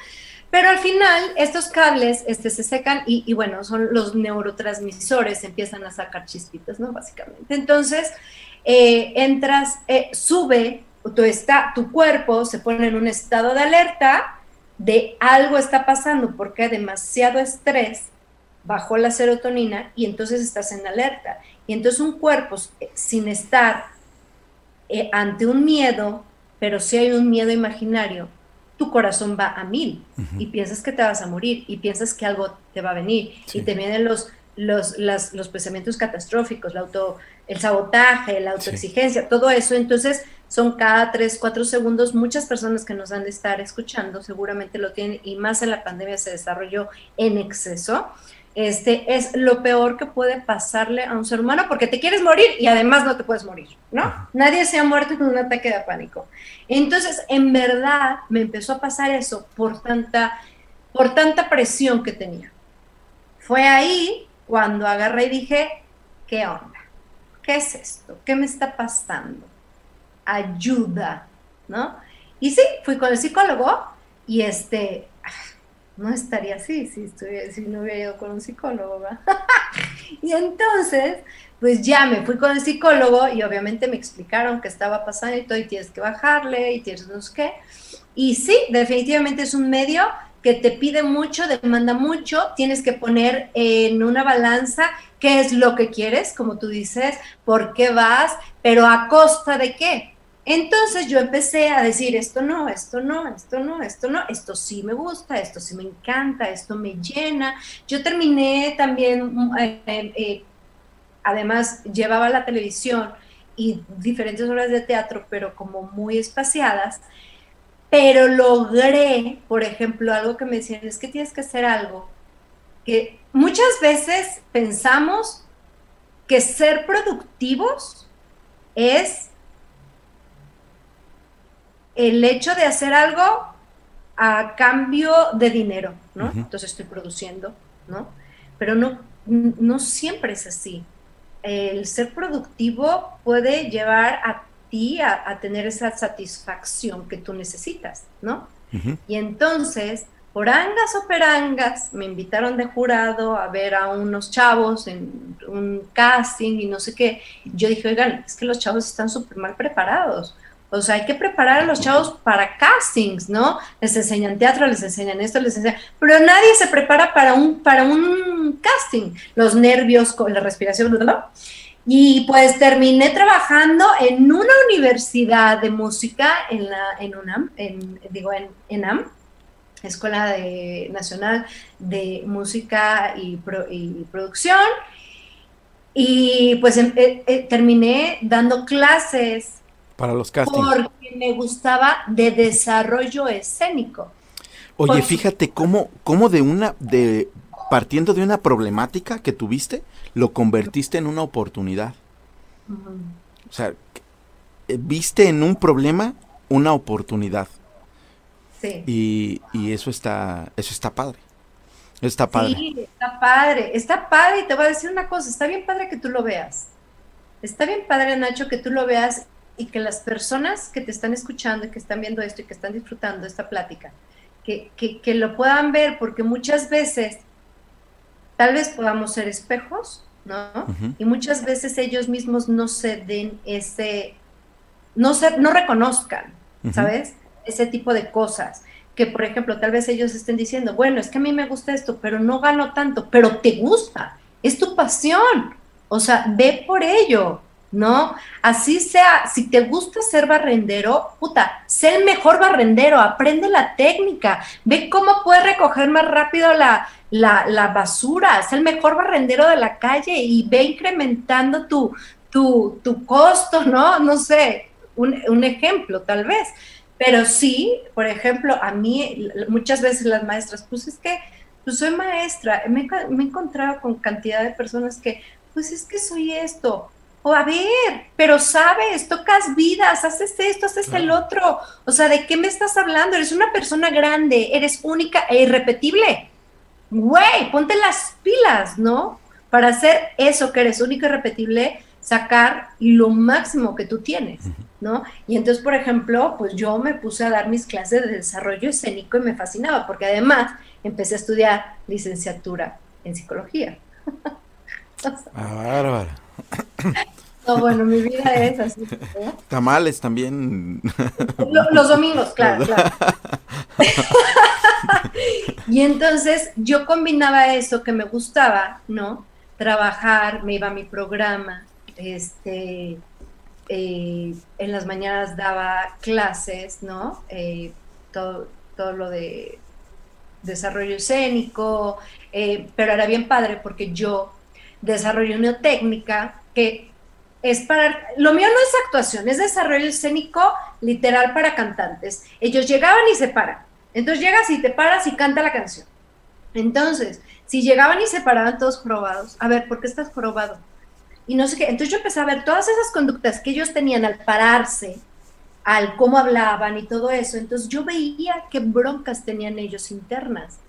Pero al final estos cables este, se secan y, bueno, son los neurotransmisores, empiezan a sacar chispitas, ¿no? Básicamente. Entonces, eh, entras, eh, sube, tu, está, tu cuerpo se pone en un estado de alerta de algo está pasando porque hay demasiado estrés bajó la serotonina y entonces estás en alerta. Y entonces un cuerpo eh, sin estar ante un miedo, pero si hay un miedo imaginario, tu corazón va a mil y piensas que te vas a morir y piensas que algo te va a venir y te vienen los, los, los pensamientos catastróficos, el, auto, el sabotaje, la autoexigencia, todo eso. Entonces son cada tres, cuatro segundos. Muchas personas que nos han de estar escuchando seguramente lo tienen y más en la pandemia se desarrolló en exceso este, es lo peor que puede pasarle a un ser humano porque te quieres morir y además no te puedes morir, ¿no? Nadie se ha muerto en un ataque de pánico. Entonces, en verdad, me empezó a pasar eso por tanta, por tanta presión que tenía. Fue ahí cuando agarré y dije, ¿qué onda? ¿Qué es esto? ¿Qué me está pasando? Ayuda, ¿no? Y sí, fui con el psicólogo y este, no estaría así si, si no hubiera ido con un psicólogo. y entonces, pues ya me fui con el psicólogo y obviamente me explicaron qué estaba pasando y todo, y tienes que bajarle y tienes no sé qué. Y sí, definitivamente es un medio que te pide mucho, demanda mucho, tienes que poner en una balanza qué es lo que quieres, como tú dices, por qué vas, pero a costa de qué. Entonces yo empecé a decir, esto no, esto no, esto no, esto no, esto sí me gusta, esto sí me encanta, esto me llena. Yo terminé también, eh, eh, además llevaba la televisión y diferentes horas de teatro, pero como muy espaciadas, pero logré, por ejemplo, algo que me decían, es que tienes que hacer algo, que muchas veces pensamos que ser productivos es el hecho de hacer algo a cambio de dinero, ¿no? Entonces estoy produciendo, ¿no? Pero no, no siempre es así. El ser productivo puede llevar a ti a, tener esa satisfacción que tú necesitas, ¿no? Y entonces, por angas o perangas, me invitaron de jurado a ver a unos chavos en un casting y no sé qué. Yo dije, oigan, es que los chavos están súper mal preparados o sea, hay que preparar a los chavos para castings, ¿no? Les enseñan teatro, les enseñan esto, les enseñan... Pero nadie se prepara para un, para un casting. Los nervios, la respiración, ¿no? Y pues terminé trabajando en una universidad de música en, la, en UNAM, en, digo, en ENAM, Escuela Nacional de Música y, Producción. Y pues em, eh, eh, terminé dando clases para los castings. Porque me gustaba de desarrollo escénico. Oye, fíjate cómo, cómo de una, de partiendo de una problemática que tuviste, lo convertiste en una oportunidad. O sea, eh, viste en un problema una oportunidad. Sí. Y, y eso está, eso está padre. Está padre. Sí, está padre. Está padre y te voy a decir una cosa, está bien padre que tú lo veas. Está bien padre, Nacho, que tú lo veas y que las personas que te están escuchando y que están viendo esto y que están disfrutando esta plática, que, que, lo puedan ver, porque muchas veces tal vez podamos ser espejos, ¿no? Y muchas veces ellos mismos no se den ese, no, se, no reconozcan, ¿sabes? Ese tipo de cosas. Que, por ejemplo, tal vez ellos estén diciendo, bueno, es que a mí me gusta esto, pero no gano tanto, pero te gusta, es tu pasión. O sea, ve por ello, ¿no? Así sea, si te gusta ser barrendero, puta, sé el mejor barrendero, aprende la técnica, ve cómo puedes recoger más rápido la, la, basura, sé el mejor barrendero de la calle y ve incrementando tu, tu, tu costo, ¿no? No sé, un, ejemplo tal vez. Pero sí, por ejemplo, a mí muchas veces las maestras, pues es que pues soy maestra, me, me he encontrado con cantidad de personas que, pues es que soy esto, o a ver, pero sabes, tocas vidas, haces esto, haces el otro. O sea, ¿de qué me estás hablando? Eres una persona grande, eres única e irrepetible. Güey, ponte las pilas, ¿no? Para hacer eso que eres único y irrepetible, sacar lo máximo que tú tienes, ¿no? Y entonces, por ejemplo, pues yo me puse a dar mis clases de desarrollo escénico y me fascinaba, porque además empecé a estudiar licenciatura en psicología. ah, bárbara. No, bueno, mi vida es así. Tamales también. Los, domingos, claro, claro. Y entonces yo combinaba eso que me gustaba, ¿no? Trabajar, me iba a mi programa, este, eh, en las mañanas daba clases, ¿no? Eh, todo, todo lo de desarrollo escénico, eh, pero era bien padre porque yo desarrollé una técnica que es para, lo mío no es actuación, es desarrollo escénico literal para cantantes. Ellos llegaban y se paran. Entonces llegas y te paras y canta la canción. Entonces, si llegaban y se paraban todos probados, a ver, ¿por qué estás probado? Y no sé qué. Entonces yo empecé a ver todas esas conductas que ellos tenían al pararse, al cómo hablaban y todo eso. Entonces yo veía qué broncas tenían ellos internas.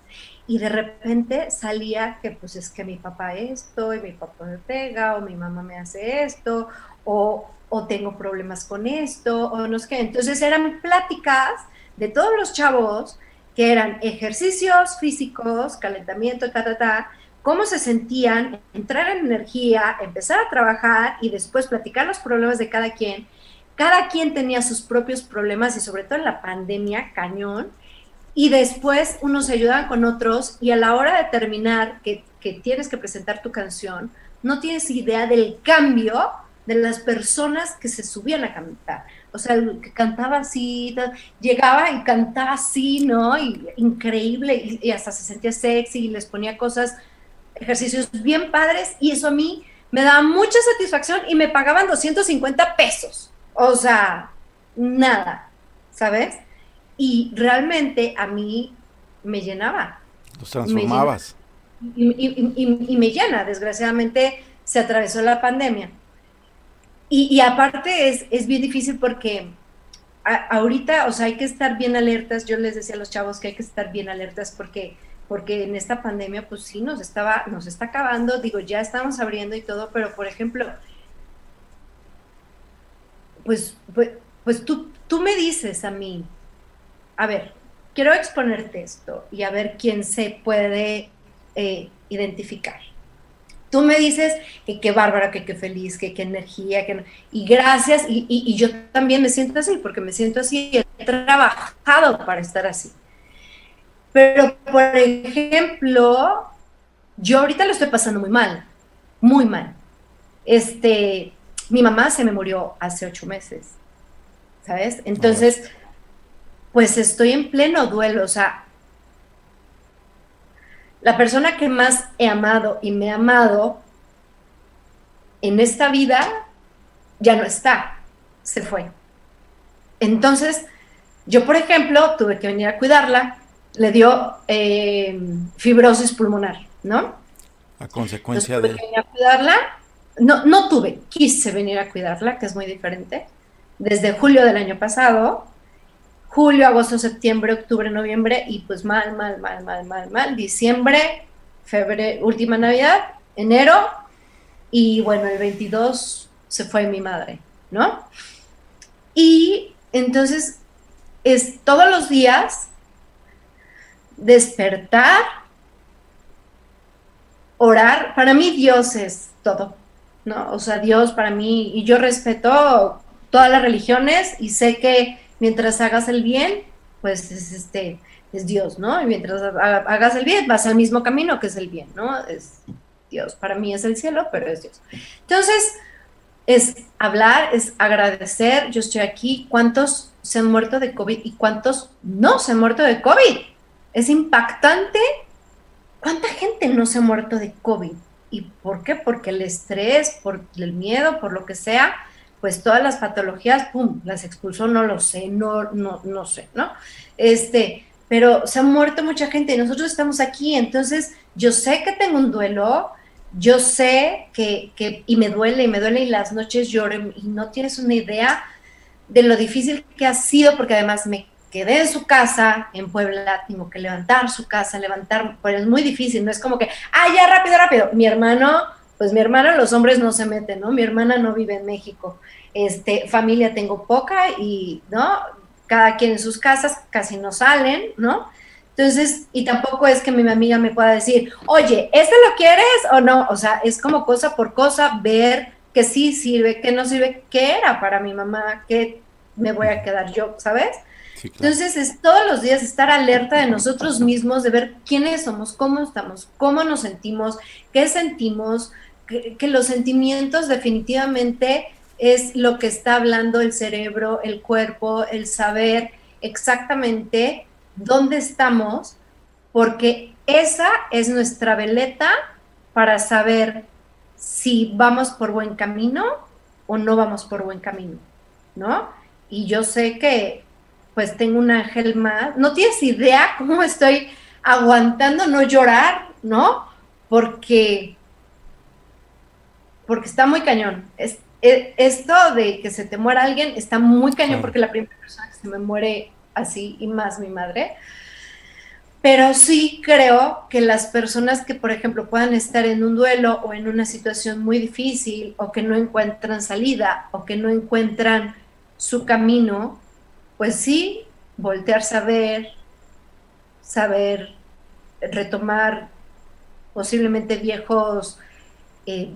Y de repente salía que pues es que mi papá esto, y mi papá me pega, o mi mamá me hace esto, o, o tengo problemas con esto, o no sé qué. Entonces eran pláticas de todos los chavos que eran ejercicios físicos, calentamiento, ta, ta, ta, cómo se sentían, entrar en energía, empezar a trabajar y después platicar los problemas de cada quien cada quien tenía sus propios problemas y sobre todo en la pandemia, cañón, y después unos se ayudaban con otros y a la hora de terminar que, tienes que presentar tu canción, no tienes idea del cambio de las personas que se subían a cantar. O sea, que cantaba así, llegaba y cantaba así, ¿no? Y increíble, y, y, hasta se sentía sexy y les ponía cosas, ejercicios bien padres, y eso a mí me daba mucha satisfacción y me pagaban 250 pesos. O sea, nada, ¿sabes? Y realmente a mí me llenaba. Los transformabas. y, me llena, desgraciadamente se atravesó la pandemia. Y, aparte es, es, bien difícil porque ahorita, o sea, hay que estar bien alertas. Yo les decía a los chavos que hay que estar bien alertas porque, porque en esta pandemia, pues sí, nos, estaba, nos está acabando. Digo, ya estamos abriendo y todo, pero por ejemplo, pues, pues, pues, tú, tú me dices a mí, a ver, quiero exponerte esto y a ver quién se puede eh, identificar. Tú me dices que qué bárbara, que qué feliz, que qué energía, que y gracias, y, y, yo también me siento así, porque me siento así, he trabajado para estar así. Pero, por ejemplo, yo ahorita lo estoy pasando muy mal, muy mal. Este, mi mamá se me murió hace ocho meses, ¿sabes? Entonces, pues estoy en pleno duelo, o sea, la persona que más he amado y me ha amado en esta vida ya no está, se fue. Entonces, yo, por ejemplo, tuve que venir a cuidarla, le dio eh, fibrosis pulmonar, ¿no? A consecuencia de... Venir a cuidarla no, no tuve, quise venir a cuidarla, que es muy diferente, desde julio del año pasado, julio, agosto, septiembre, octubre, noviembre, y pues mal, mal, mal, mal, mal, mal, diciembre, febrero, última Navidad, enero, y bueno, el 22 se fue mi madre, ¿no? Y entonces es todos los días despertar, orar, para mí Dios es todo. ¿no? O sea, Dios para mí, y yo respeto todas las religiones y sé que mientras hagas el bien, pues es este es Dios, ¿no? Y mientras hagas el bien, vas al mismo camino que es el bien, ¿no? Es Dios, para mí es el cielo, pero es Dios. Entonces, es hablar, es agradecer, yo estoy aquí, ¿cuántos se han muerto de COVID y cuántos no se han muerto de COVID? Es impactante cuánta gente no se ha muerto de COVID. ¿Y por qué? Porque el estrés, por el miedo, por lo que sea, pues todas las patologías, pum, las expulsó, no lo sé, no, no, no sé, ¿no? Este, pero se ha muerto mucha gente y nosotros estamos aquí, entonces yo sé que tengo un duelo, yo sé que, que, y me duele, y me duele, y las noches lloro, y no tienes una idea de lo difícil que ha sido, porque además me quedé en su casa en Puebla, tengo que levantar su casa, levantar, pues es muy difícil, no es como que, ah, ya rápido, rápido. Mi hermano, pues mi hermano, los hombres no se meten, ¿no? Mi hermana no vive en México. Este, familia tengo poca y, ¿no? Cada quien en sus casas, casi no salen, ¿no? Entonces, y tampoco es que mi amiga me pueda decir, oye, ¿este lo quieres o no? O sea, es como cosa por cosa ver que sí sirve, que no sirve, qué era para mi mamá, que me voy a quedar yo, ¿sabes? Entonces es todos los días estar alerta de nosotros mismos, de ver quiénes somos, cómo estamos, cómo nos sentimos, qué sentimos, que, los sentimientos definitivamente es lo que está hablando el cerebro, el cuerpo, el saber exactamente dónde estamos, porque esa es nuestra veleta para saber si vamos por buen camino o no vamos por buen camino, ¿no? Y yo sé que pues tengo un ángel más. No tienes idea cómo estoy aguantando no llorar, ¿no? Porque, porque está muy cañón. Es, e, esto de que se te muera alguien está muy cañón porque la primera persona que se me muere así y más mi madre. Pero sí creo que las personas que, por ejemplo, puedan estar en un duelo o en una situación muy difícil o que no encuentran salida o que no encuentran su camino, pues sí, voltearse a ver, saber retomar posiblemente viejos eh,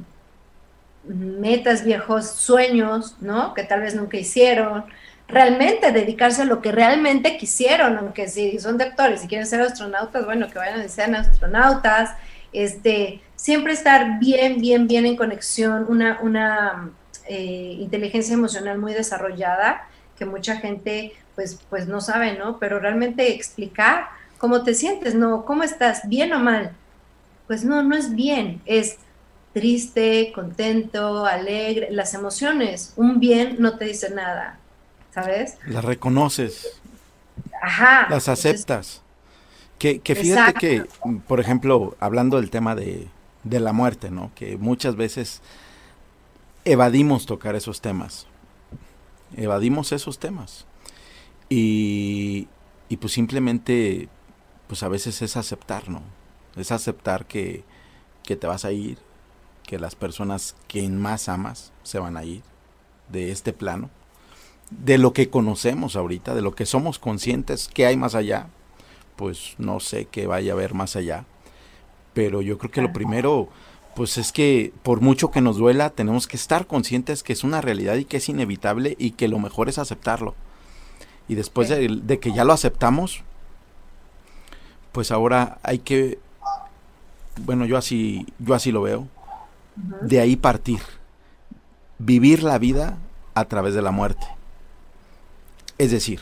metas, viejos sueños, ¿no? Que tal vez nunca hicieron. Realmente dedicarse a lo que realmente quisieron, aunque si son de actores y quieren ser astronautas, bueno, que vayan y sean astronautas. Este, siempre estar bien, bien, bien en conexión, una, una eh, inteligencia emocional muy desarrollada que mucha gente pues, pues no sabe, ¿no? Pero realmente explicar cómo te sientes, ¿no? ¿Cómo estás? ¿Bien o mal? Pues no, no es bien, es triste, contento, alegre, las emociones. Un bien no te dice nada, ¿sabes? Las reconoces. Ajá. Las aceptas. que, que, fíjate que, por ejemplo, hablando del tema de, de la muerte, ¿no? Que muchas veces evadimos tocar esos temas evadimos esos temas. Y, y pues simplemente, pues a veces es aceptar, ¿no? Es aceptar que, que te vas a ir, que las personas que más amas se van a ir de este plano, de lo que conocemos ahorita, de lo que somos conscientes que hay más allá, pues no sé qué vaya a haber más allá, pero yo creo que lo primero pues es que por mucho que nos duela, tenemos que estar conscientes que es una realidad y que es inevitable y que lo mejor es aceptarlo. Y después de, que ya lo aceptamos, pues ahora hay que, bueno, yo así, yo así lo veo, de ahí partir, vivir la vida a través de la muerte. Es decir,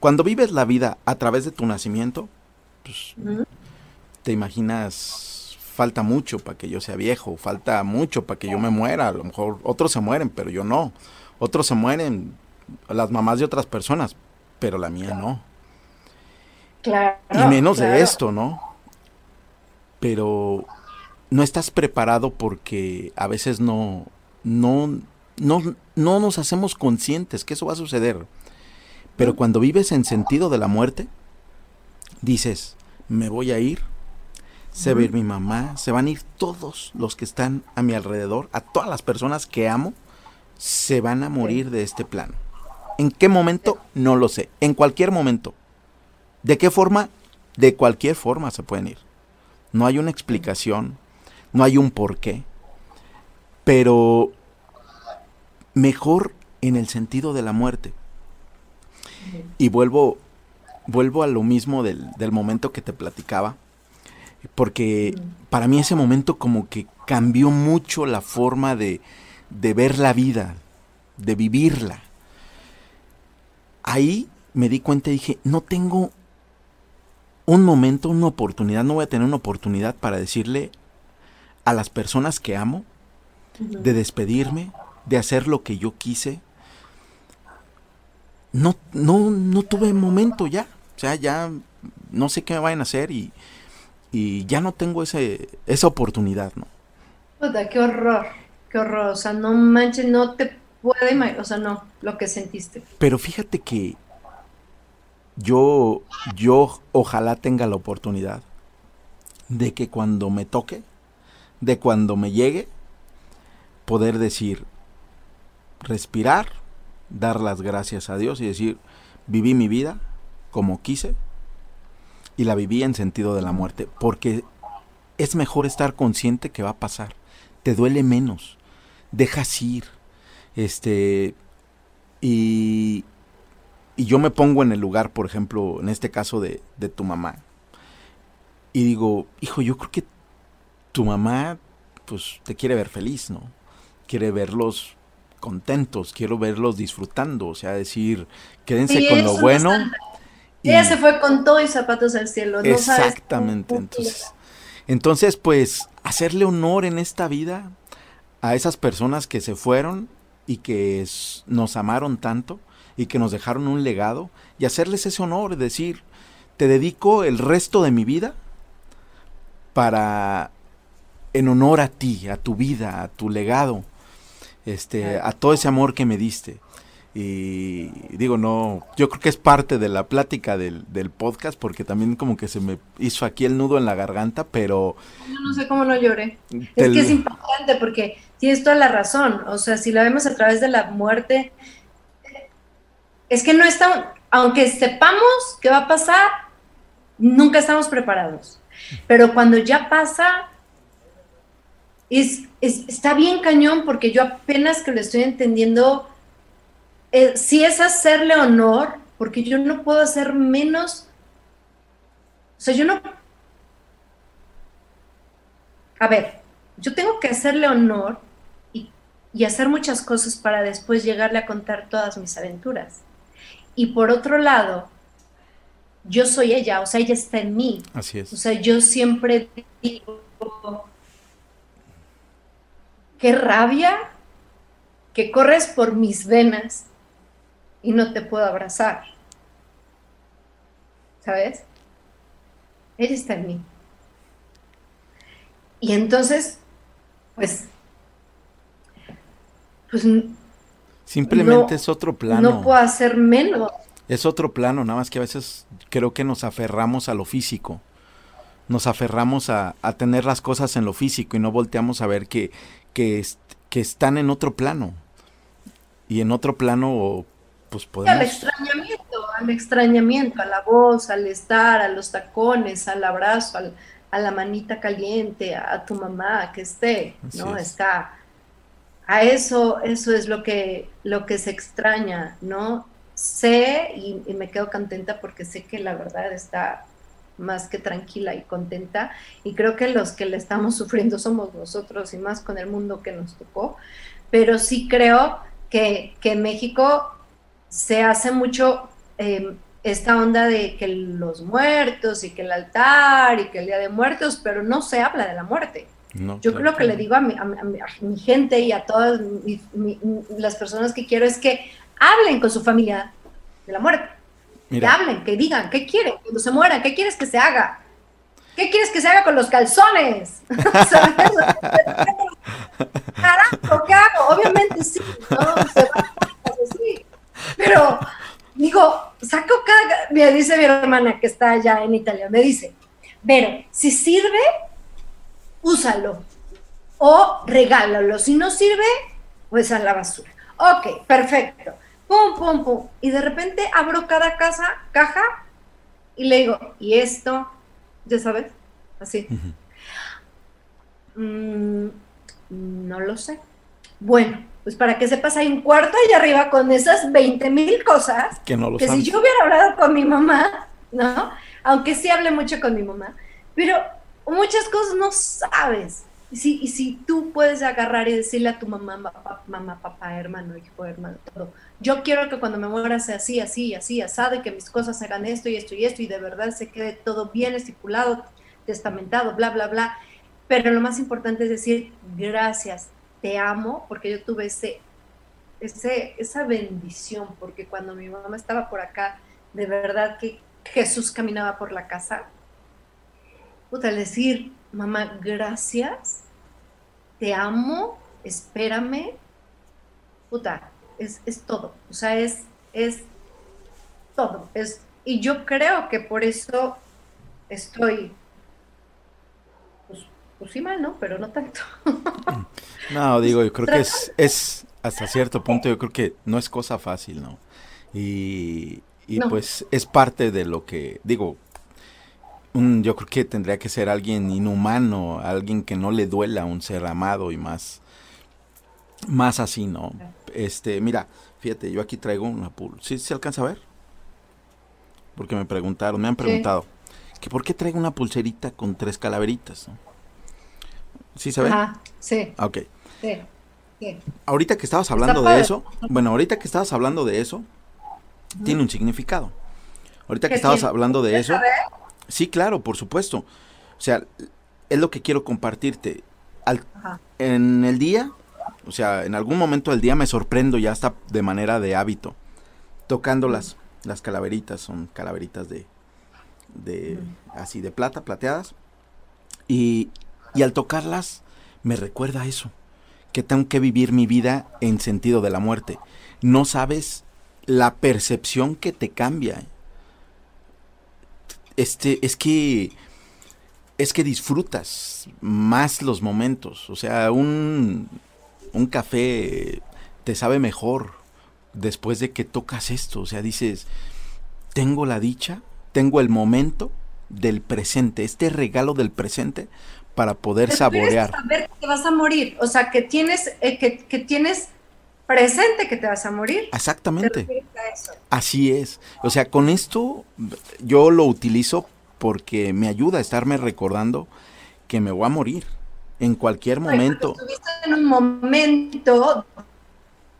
cuando vives la vida a través de tu nacimiento, pues, te imaginas falta mucho para que yo sea viejo, falta mucho para que yo me muera, a lo mejor otros se mueren, pero yo no. Otros se mueren, las mamás de otras personas, pero la mía no. Claro. Y menos de esto, ¿no? Pero no estás preparado porque a veces no, no, no, no nos hacemos conscientes que eso va a suceder. Pero cuando vives en sentido de la muerte, dices, me voy a ir se va a ir mi mamá, se van a ir todos los que están a mi alrededor, a todas las personas que amo, se van a morir de este plano. ¿En qué momento? No lo sé. En cualquier momento. ¿De qué forma? De cualquier forma se pueden ir. No hay una explicación, no hay un porqué. Pero mejor en el sentido de la muerte. Y vuelvo, vuelvo a lo mismo del, del momento que te platicaba porque para mí ese momento como que cambió mucho la forma de, ver la vida, de vivirla. Ahí me di cuenta y dije, no tengo un momento, una oportunidad, no voy a tener una oportunidad para decirle a las personas que amo, de despedirme, de hacer lo que yo quise. No, no, no tuve momento ya. O sea, ya no sé qué me vayan a hacer y, y ya no tengo ese, esa oportunidad, ¿no? Puta, qué horror, qué horror, o sea, no manches, no te puede, o sea, no, lo que sentiste. Pero fíjate que yo, yo ojalá tenga la oportunidad de que cuando me toque, de cuando me llegue, poder decir, respirar, dar las gracias a Dios y decir, viví mi vida como quise, y la viví en sentido de la muerte, porque es mejor estar consciente que va a pasar. Te duele menos, dejas ir, este, y, y yo me pongo en el lugar, por ejemplo, en este caso de, de tu mamá, y digo, hijo, yo creo que tu mamá, pues, te quiere ver feliz, ¿no? Quiere verlos contentos, quiero verlos disfrutando, o sea, decir, quédense con lo bueno. Ella se fue con todo y zapatos al cielo. ¿no exactamente, entonces, entonces, pues, hacerle honor en esta vida a esas personas que se fueron y que nos amaron tanto y que nos dejaron un legado y hacerles ese honor, decir, te dedico el resto de mi vida para en honor a ti, a tu vida, a tu legado, este, a todo ese amor que me diste. Y digo, no, yo creo que es parte de la plática del, podcast, porque también como que se me hizo aquí el nudo en la garganta, pero... No, no sé cómo no lloré. Es que es importante porque tienes toda la razón. O sea, si la vemos a través de la muerte, es que no estamos, aunque sepamos qué va a pasar, nunca estamos preparados. Pero cuando ya pasa, es, está bien cañón porque yo apenas que lo estoy entendiendo, eh, si es hacerle honor, porque yo no puedo hacer menos, o sea, yo no... A ver, yo tengo que hacerle honor y, y hacer muchas cosas para después llegarle a contar todas mis aventuras. Y por otro lado, yo soy ella, o sea, ella está en mí. Así es. O sea, yo siempre digo, qué rabia que corres por mis venas y no te puedo abrazar. ¿Sabes? Ella está en mí. Y entonces, pues, pues simplemente es otro plano. No puedo hacer menos es otro plano, nada más que a veces creo que nos aferramos a lo físico. Nos aferramos a, tener las cosas en lo físico y no volteamos a ver que, que, que están en otro plano. Y en otro plano, pues podemos... Al extrañamiento, al extrañamiento, a la voz, al estar, a los tacones, al abrazo, a la manita caliente, a, tu mamá que esté, ¿no? Está a eso, eso es lo que, lo que se extraña, ¿no? sé y, me quedo contenta porque sé que la verdad está más que tranquila y contenta y creo que los que le estamos sufriendo somos nosotros y más con el mundo que nos tocó, pero sí creo que, en México se hace mucho em, esta onda de que los muertos y que el altar y que el Día de Muertos, pero no se habla de la muerte. Yo creo que le digo a mi, gente y a todas las personas que quiero es que hablen con su familia de la muerte. Que hablen, que digan, ¿qué quieren cuando se mueran? ¿Qué quieres que se haga? ¿Qué quieres que se haga con los calzones? Carajo, ¿qué hago? Obviamente sí, ¿no? Se sí. Pero, digo, saco cada... Me dice mi hermana que está allá en Italia, me dice, pero si sirve, úsalo o regálalo. Si no sirve, pues a la basura. Ok, perfecto pum, pum, pum. Y de repente abro cada casa, caja y le digo, ¿y esto? ¿Ya sabes? Así. Mm, no lo sé. Bueno, pues para que sepas, hay un cuarto allá arriba con esas 20 mil cosas que, no lo que si yo hubiera hablado con mi mamá, ¿no? Aunque sí hablé mucho con mi mamá, pero muchas cosas no sabes. Y si, y si tú puedes agarrar y decirle a tu mamá, papá, mamá, papá, hermano, hijo, hermano, todo, yo quiero que cuando me muera sea así, así, así, asado, y que mis cosas hagan esto y esto y esto, y de verdad se quede todo bien estipulado, testamentado, bla, bla, bla. Pero lo más importante es decir, gracias, te amo, porque yo tuve ese, ese, esa bendición, porque cuando mi mamá estaba por acá, de verdad que Jesús caminaba por la casa, puta, decir, mamá, gracias, te amo, espérame, puta, es, todo, o sea, es, es todo, es, y yo creo que por eso estoy, pues, sí mal, ¿no? Pero no tanto. no, digo, yo creo que es, es, hasta cierto punto, yo creo que no es cosa fácil, ¿no? Y, y pues es parte de lo que, digo, yo creo que tendría que ser alguien inhumano, alguien que no le duela un ser amado y más, más así, ¿no? Este, mira, fíjate, yo aquí traigo una pool. ¿Sí se alcanza a ver? porque me preguntaron, me han preguntado, que por qué traigo una pulserita con tres calaveritas. ¿Sí se ve? Ajá, sí. Ok. Sí. sí. Ahorita que estabas hablando de eso, bueno, ahorita que estabas hablando de eso, tiene un significado. Ahorita que ¿Qué estabas hablando de ¿Quieres eso, sí, claro, por supuesto. O sea, es lo que quiero compartirte. Al- en el día, o sea, en algún momento del día me sorprendo ya hasta de manera de hábito, tocando las, las calaveritas, son calaveritas de, de así de plata, plateadas, y, y al tocarlas me recuerda eso, que tengo que vivir mi vida en sentido de la muerte. No sabes la percepción que te cambia. Este, es que es que disfrutas más los momentos. O sea, un, un café te sabe mejor después de que tocas esto. O sea, dices, tengo la dicha, tengo el momento del presente, este regalo del presente para poder eres saborear. saber que te vas a morir, o sea, que tienes, eh, que, que tienes presente que te vas a morir. ¿Te Exactamente. refieres a eso? Así es. O sea, con esto yo lo utilizo porque me ayuda a estarme recordando que me voy a morir en cualquier Ay, momento. Estuviste en un momento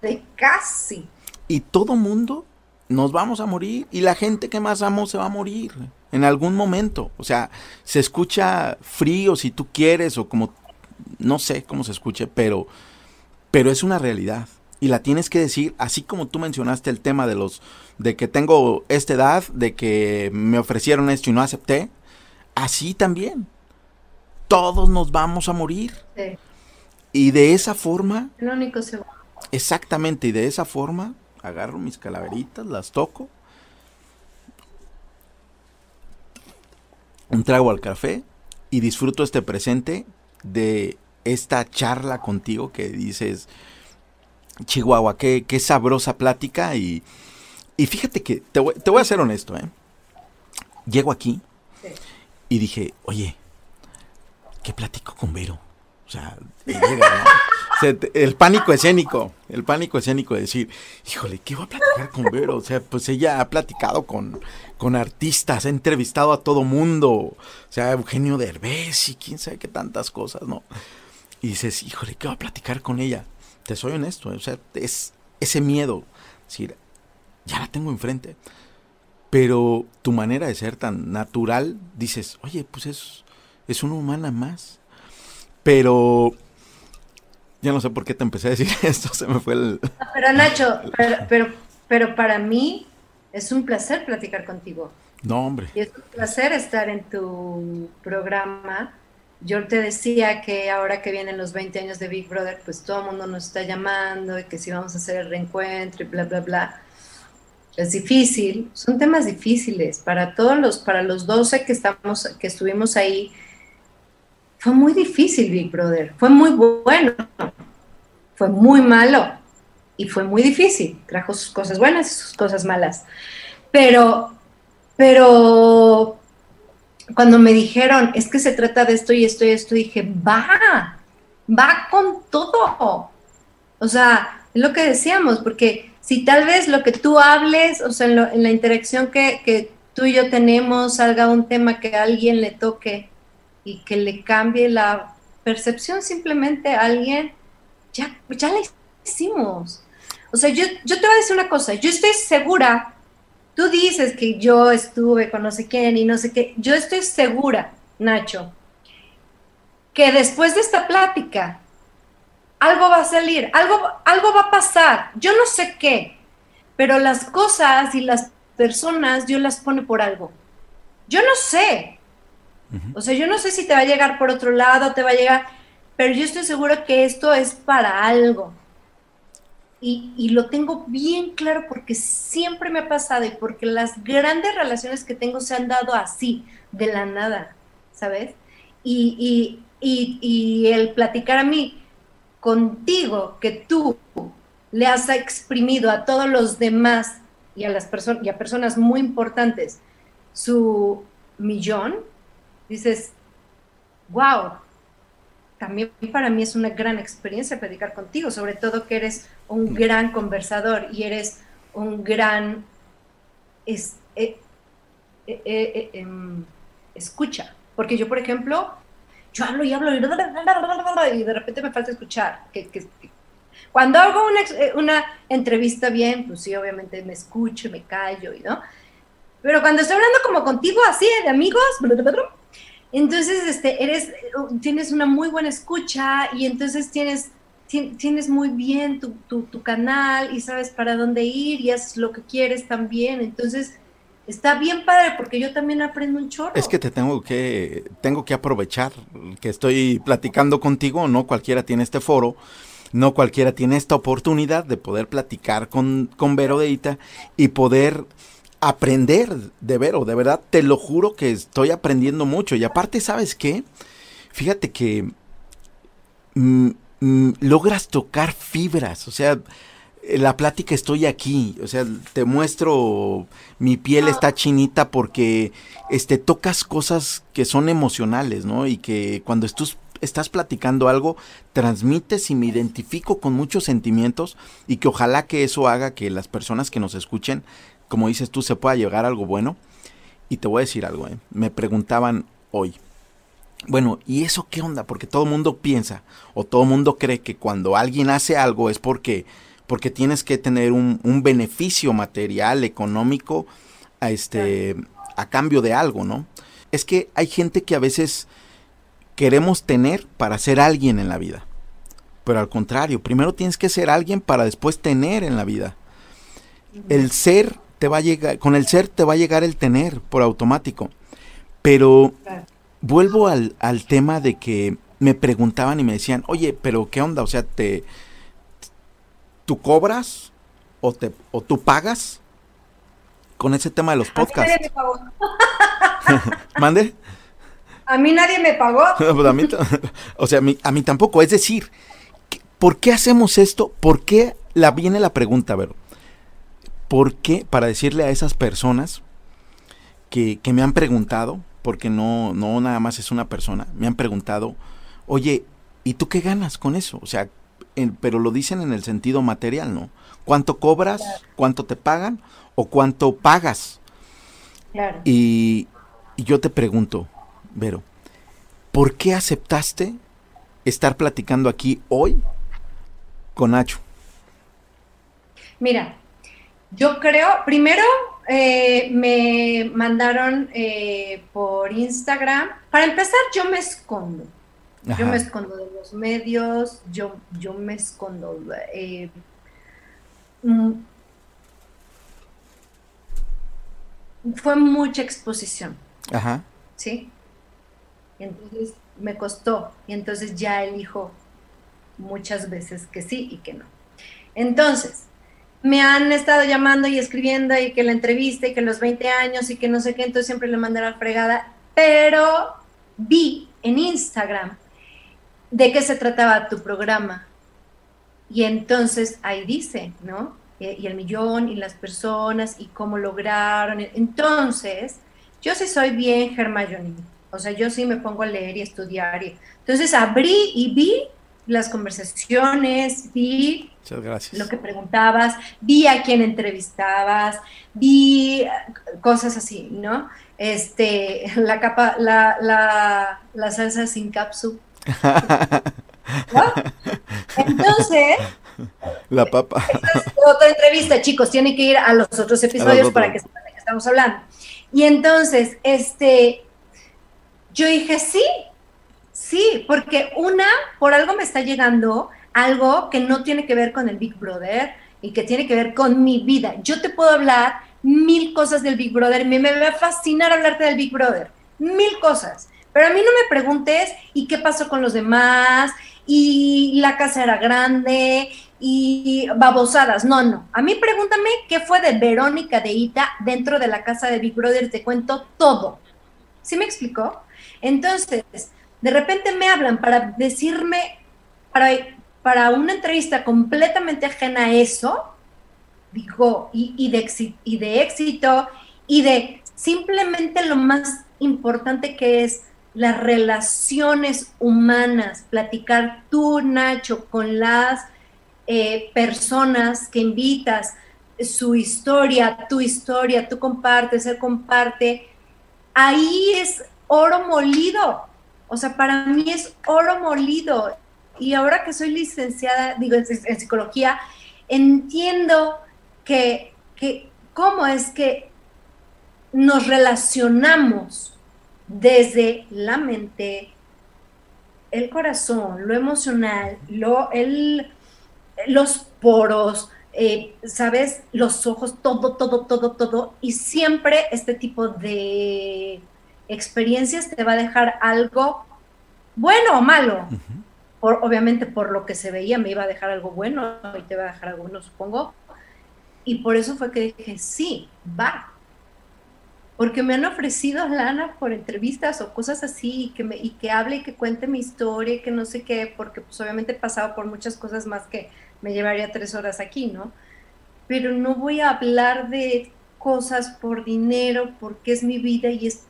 de casi. Y todo mundo nos vamos a morir y la gente que más amo se va a morir en algún momento. O sea, se escucha frío si tú quieres o como no sé cómo se escuche, pero pero es una realidad y la tienes que decir así como tú mencionaste el tema de los de que tengo esta edad, de que me ofrecieron esto y no acepté, así también. Todos nos vamos a morir Sí, y de esa forma el único seguro. Exactamente, y de esa forma agarro mis calaveritas, las toco, un trago al café y disfruto este presente de esta charla contigo que dices, Chihuahua, qué, qué sabrosa plática y, y fíjate que te voy, te voy a ser honesto, ¿eh? Llego aquí Sí. y dije, oye, ¿qué platico con Vero? O sea, llega, ¿no? El pánico escénico, el pánico escénico de decir, híjole, ¿qué voy a platicar con Vero? O sea, pues ella ha platicado con, con artistas, ha entrevistado a todo mundo, o sea, Eugenio Derbez y quién sabe qué tantas cosas, ¿no? Y dices, híjole, ¿qué voy a platicar con ella? Te soy honesto, o sea, es ese miedo, decir, ya la tengo enfrente. Pero tu manera de ser tan natural, dices, oye, pues es, es una humana más. Pero ya no sé por qué te empecé a decir esto, se me fue el... Pero Nacho, pero, pero, pero para mí es un placer platicar contigo. No, hombre. Y es un placer estar en tu programa. Yo te decía que ahora que vienen los 20 años de Big Brother, pues todo el mundo nos está llamando y que si vamos a hacer el reencuentro y bla, bla, bla. Es difícil, son temas difíciles para todos los, para los 12 que estamos, que estuvimos ahí. Fue muy difícil Big Brother, fue muy bueno, fue muy malo y fue muy difícil. Trajo sus cosas buenas y sus cosas malas. Pero, pero cuando me dijeron, es que se trata de esto y esto y esto, dije, va, va con todo. O sea, es lo que decíamos, porque si tal vez lo que tú hables, o sea, en, lo- en la interacción que, que tú y yo tenemos, salga un tema que a alguien le toque y que le cambie la percepción simplemente a alguien, ya, ya la hicimos. O sea, yo, yo te voy a decir una cosa, yo estoy segura, tú dices que yo estuve con no sé quién y no sé qué, yo estoy segura, Nacho, que después de esta plática, algo va a salir, algo, algo va a pasar, yo no sé qué, pero las cosas y las personas Dios las pone por algo. Yo no sé, Ujú. o sea, yo no sé si te va a llegar por otro lado, te va a llegar, pero yo estoy segura que esto es para algo. Y, y lo tengo bien claro porque siempre me ha pasado y porque las grandes relaciones que tengo se han dado así, de la nada, ¿sabes? Y, y, y el platicar a mí contigo, que tú le has exprimido a todos los demás y a las personas y a personas muy importantes su millón, dices, wow, también para mí es una gran experiencia platicar contigo, sobre todo que eres un gran conversador y eres un gran, es, eh, eh, eh, em, escucha. Porque yo, por ejemplo, yo hablo y hablo y de repente me falta escuchar. Que, cuando hago una, una, entrevista bien, pues sí, obviamente me escucho, me callo, ¿no? Pero cuando estoy hablando como contigo, así, de amigos, entonces este, eres, tienes una muy buena escucha y entonces tienes, tienes muy bien tu, tu, tu canal y sabes para dónde ir y haces lo que quieres también. Entonces, está bien padre porque yo también aprendo un chorro. Es que te tengo que, tengo que aprovechar que estoy platicando contigo, no cualquiera tiene este foro, no cualquiera tiene esta oportunidad de poder platicar con, con Vero Deita y poder aprender de Vero, de verdad, te lo juro que estoy aprendiendo mucho. Y aparte, ¿sabes qué? Fíjate que mm, mm, logras tocar fibras, o sea, la plática estoy aquí, o sea, te muestro, mi piel está chinita porque este, tocas cosas que son emocionales, ¿no? Y que cuando estás platicando algo, transmites y me identifico con muchos sentimientos y que ojalá que eso haga que las personas que nos escuchen, como dices tú, se pueda llegar a algo bueno. Y te voy a decir algo, ¿eh? me preguntaban hoy, bueno, ¿y eso qué onda? Porque todo el mundo piensa o todo el mundo cree que cuando alguien hace algo es porque porque tienes que tener un, beneficio material, económico, a, este, a cambio de algo, ¿no? Es que hay gente que a veces queremos tener para ser alguien en la vida. Pero al contrario, primero tienes que ser alguien para después tener en la vida. El ser te va a llegar, con el ser te va a llegar el tener por automático. Pero vuelvo al, al tema de que me preguntaban y me decían, oye, pero ¿qué onda? O sea, te, ¿tú cobras o, te, o tú pagas con ese tema de los podcasts? A mí nadie me pagó. ¿Mande? A mí nadie me pagó. Pues o sea, a mí, tampoco. Es decir, ¿por qué hacemos esto? ¿Por qué la, viene la pregunta, ver? ¿Por qué? Para decirle a esas personas que, que me han preguntado, porque no, no nada más es una persona, me han preguntado, oye, ¿y tú qué ganas con eso? O sea, pero lo dicen en el sentido material, ¿no? ¿Cuánto cobras? ¿Cuánto te pagan? ¿O cuánto pagas? Claro. Y, yo te pregunto, Vero, ¿por qué aceptaste estar platicando aquí hoy con Nacho? Mira, yo creo, primero eh, me mandaron eh, por Instagram. Para empezar, yo me escondo. Yo me escondo de los medios, yo, yo me escondo. Eh, mm, fue mucha exposición. Ajá. ¿Sí? Entonces me costó. Y entonces ya elijo muchas veces que sí y que no. Entonces, me han estado llamando y escribiendo y que la entrevista y que los 20 años y que no sé qué, entonces siempre le mandé fregada, pero vi en Instagram de qué se trataba tu programa. Y entonces ahí dice, ¿no? Y el millón y las personas y cómo lograron. Entonces, yo sí soy bien Hermione. O sea, yo sí me pongo a leer y estudiar. Y, entonces abrí y vi las conversaciones, vi lo que preguntabas, vi a quién entrevistabas, vi cosas así, ¿no? Este, la capa, la, la, la salsa sin cápsula entonces, la papa. otra entrevista, chicos, tienen que ir a los otros episodios para que sepan de qué estamos hablando. Y entonces, este, yo dije, sí, sí, porque una, por algo me está llegando algo que no tiene que ver con el Big Brother y que tiene que ver con mi vida. Yo te puedo hablar mil cosas del Big Brother, me, me va a fascinar hablarte del Big Brother, mil cosas. Pero a mí no me preguntes y qué pasó con los demás y la casa era grande y babosadas. No, no. A mí pregúntame qué fue de Verónica de Ita dentro de la casa de Big Brother. Te cuento todo. ¿Sí me explicó? Entonces, de repente me hablan para decirme, para, para una entrevista completamente ajena a eso, digo, y, de, y de éxito y de simplemente lo más importante que es las relaciones humanas, platicar tú, Nacho, con las eh, personas que invitas, su historia, tu historia, tú compartes, él comparte, ahí es oro molido. O sea, para mí es oro molido. Y ahora que soy licenciada, digo, en, psicología, entiendo que, que cómo es que nos relacionamos desde la mente, el corazón, lo emocional, lo, el, los poros, eh, ¿sabes? Los ojos, todo, todo, todo, todo. Y siempre este tipo de experiencias te va a dejar algo bueno o malo. por, obviamente por lo que se veía me iba a dejar algo bueno y te va a dejar algo bueno, supongo. Y por eso fue que dije, sí, va. Porque me han ofrecido lana por entrevistas o cosas así, y que, me, y que hable y que cuente mi historia y que no sé qué, porque pues obviamente he pasado por muchas cosas más que me llevaría tres horas aquí, ¿no? Pero no voy a hablar de cosas por dinero, porque es mi vida y es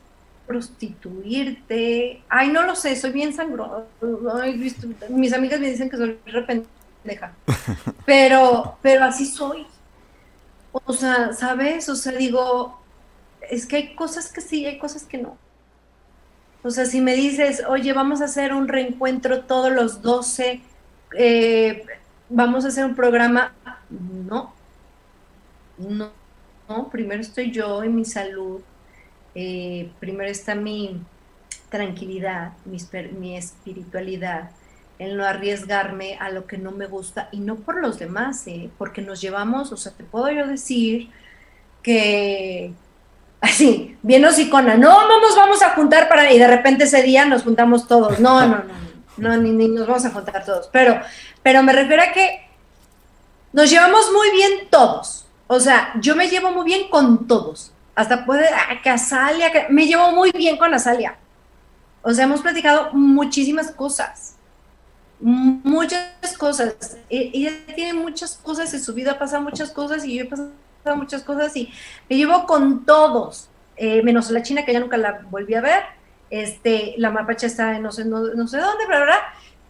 prostituirte. Ay, no lo sé, soy bien sangrón. Mis amigas me dicen que soy rependeja. Pero, pero así soy. O sea, ¿sabes? O sea, digo, es que hay cosas que sí, hay cosas que no. O sea, si me dices, oye, vamos a hacer un reencuentro todos los 12, eh, vamos a hacer un programa, no, no, no, primero estoy yo y mi salud, eh, primero está mi tranquilidad, mi, espiritualidad, el no arriesgarme a lo que no me gusta y no por los demás, ¿eh? porque nos llevamos, o sea, te puedo yo decir que así, bien hocicona, no, no nos vamos a juntar para, y de repente ese día nos juntamos todos, no, no, no, no, ni, ni nos vamos a juntar todos, pero, pero me refiero a que nos llevamos muy bien todos, o sea, yo me llevo muy bien con todos, hasta puede, ah, que Azalia, me llevo muy bien con Azalia, o sea, hemos platicado muchísimas cosas, muchas cosas. E, ella tiene muchas cosas en su vida, pasa muchas cosas y yo he pasado muchas cosas y me llevo con todos, eh, menos la china que ya nunca la volví a ver. Este, la mapacha está no sé, no, sé dónde, pero,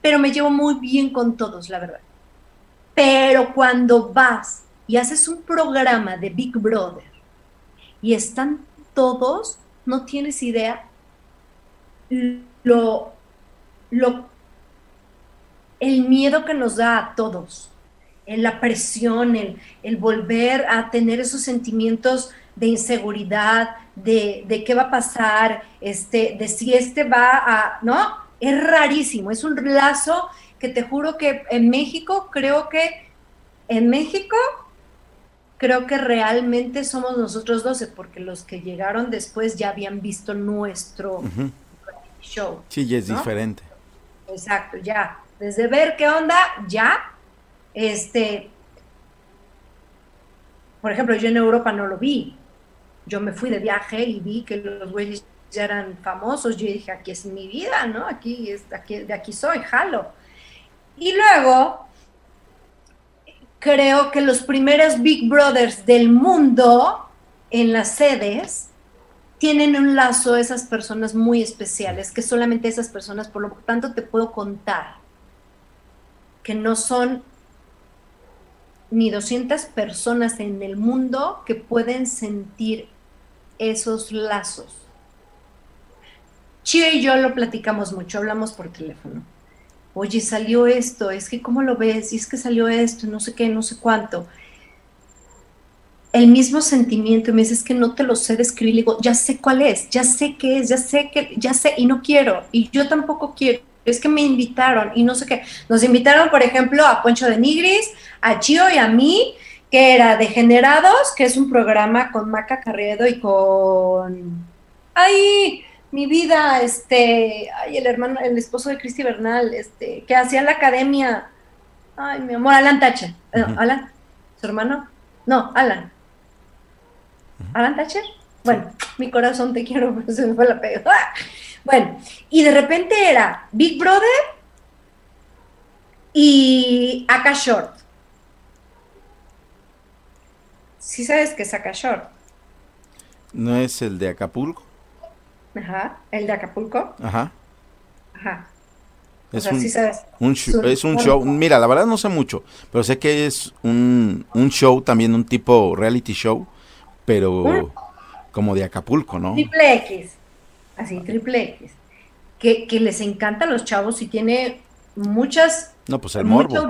pero me llevo muy bien con todos, la verdad. Pero cuando vas y haces un programa de Big Brother y están todos, no tienes idea lo, lo el miedo que nos da a todos, la presión, el, volver a tener esos sentimientos de inseguridad, de, qué va a pasar, este, de si este va a, ¿no? Es rarísimo, es un lazo que te juro que en México, creo que en México, creo que realmente somos nosotros 12, porque los que llegaron después ya habían visto nuestro show. Sí, ya es diferente. Exacto, ya desde ver qué onda, ya, este, por ejemplo, yo en Europa no lo vi. Yo me fui de viaje y vi que los güeyes ya eran famosos. Yo dije, aquí es mi vida, ¿no? Aquí, es, aquí de aquí soy, jalo. Y luego, creo que los primeros Big Brothers del mundo en las sedes tienen un lazo esas personas muy especiales, que solamente esas personas, por lo tanto, te puedo contar que no son ni 200 personas en el mundo que pueden sentir esos lazos. Chio y yo lo platicamos mucho, hablamos por teléfono. Oye, salió esto, es que cómo lo ves, y es que salió esto, no sé qué, no sé cuánto. El mismo sentimiento, me dices que no te lo sé describir, digo, ya sé cuál es, ya sé qué es, ya sé que, ya sé, y no quiero, y yo tampoco quiero es que me invitaron y no sé qué. Nos invitaron, por ejemplo, a Poncho de Nigris, a Chio y a mí, que era Degenerados, que es un programa con Maca Carriedo y con... ¡Ay! Mi vida, este, ay, el hermano, el esposo de Cristi Bernal, este, que hacía la academia, ay, mi amor, Alan Thatcher, eh, Alan, su hermano, no, Alan, Alan Thatcher, bueno, mi corazón te quiero, pero se me fue la pega. Bueno, y de repente era Big Brother y Aka Short. ¿Sí sabes qué es Aka Short? ¿No es el de Acapulco? Ajá, el de Acapulco. Ajá. Ajá. Es, un, es un show, mira, la verdad no sé mucho, pero sé que es un, un show, también un tipo reality show, pero como de Acapulco, ¿no? Triple X. así triple X, que, que les encanta a los chavos y tiene muchas... No, pues el morbo.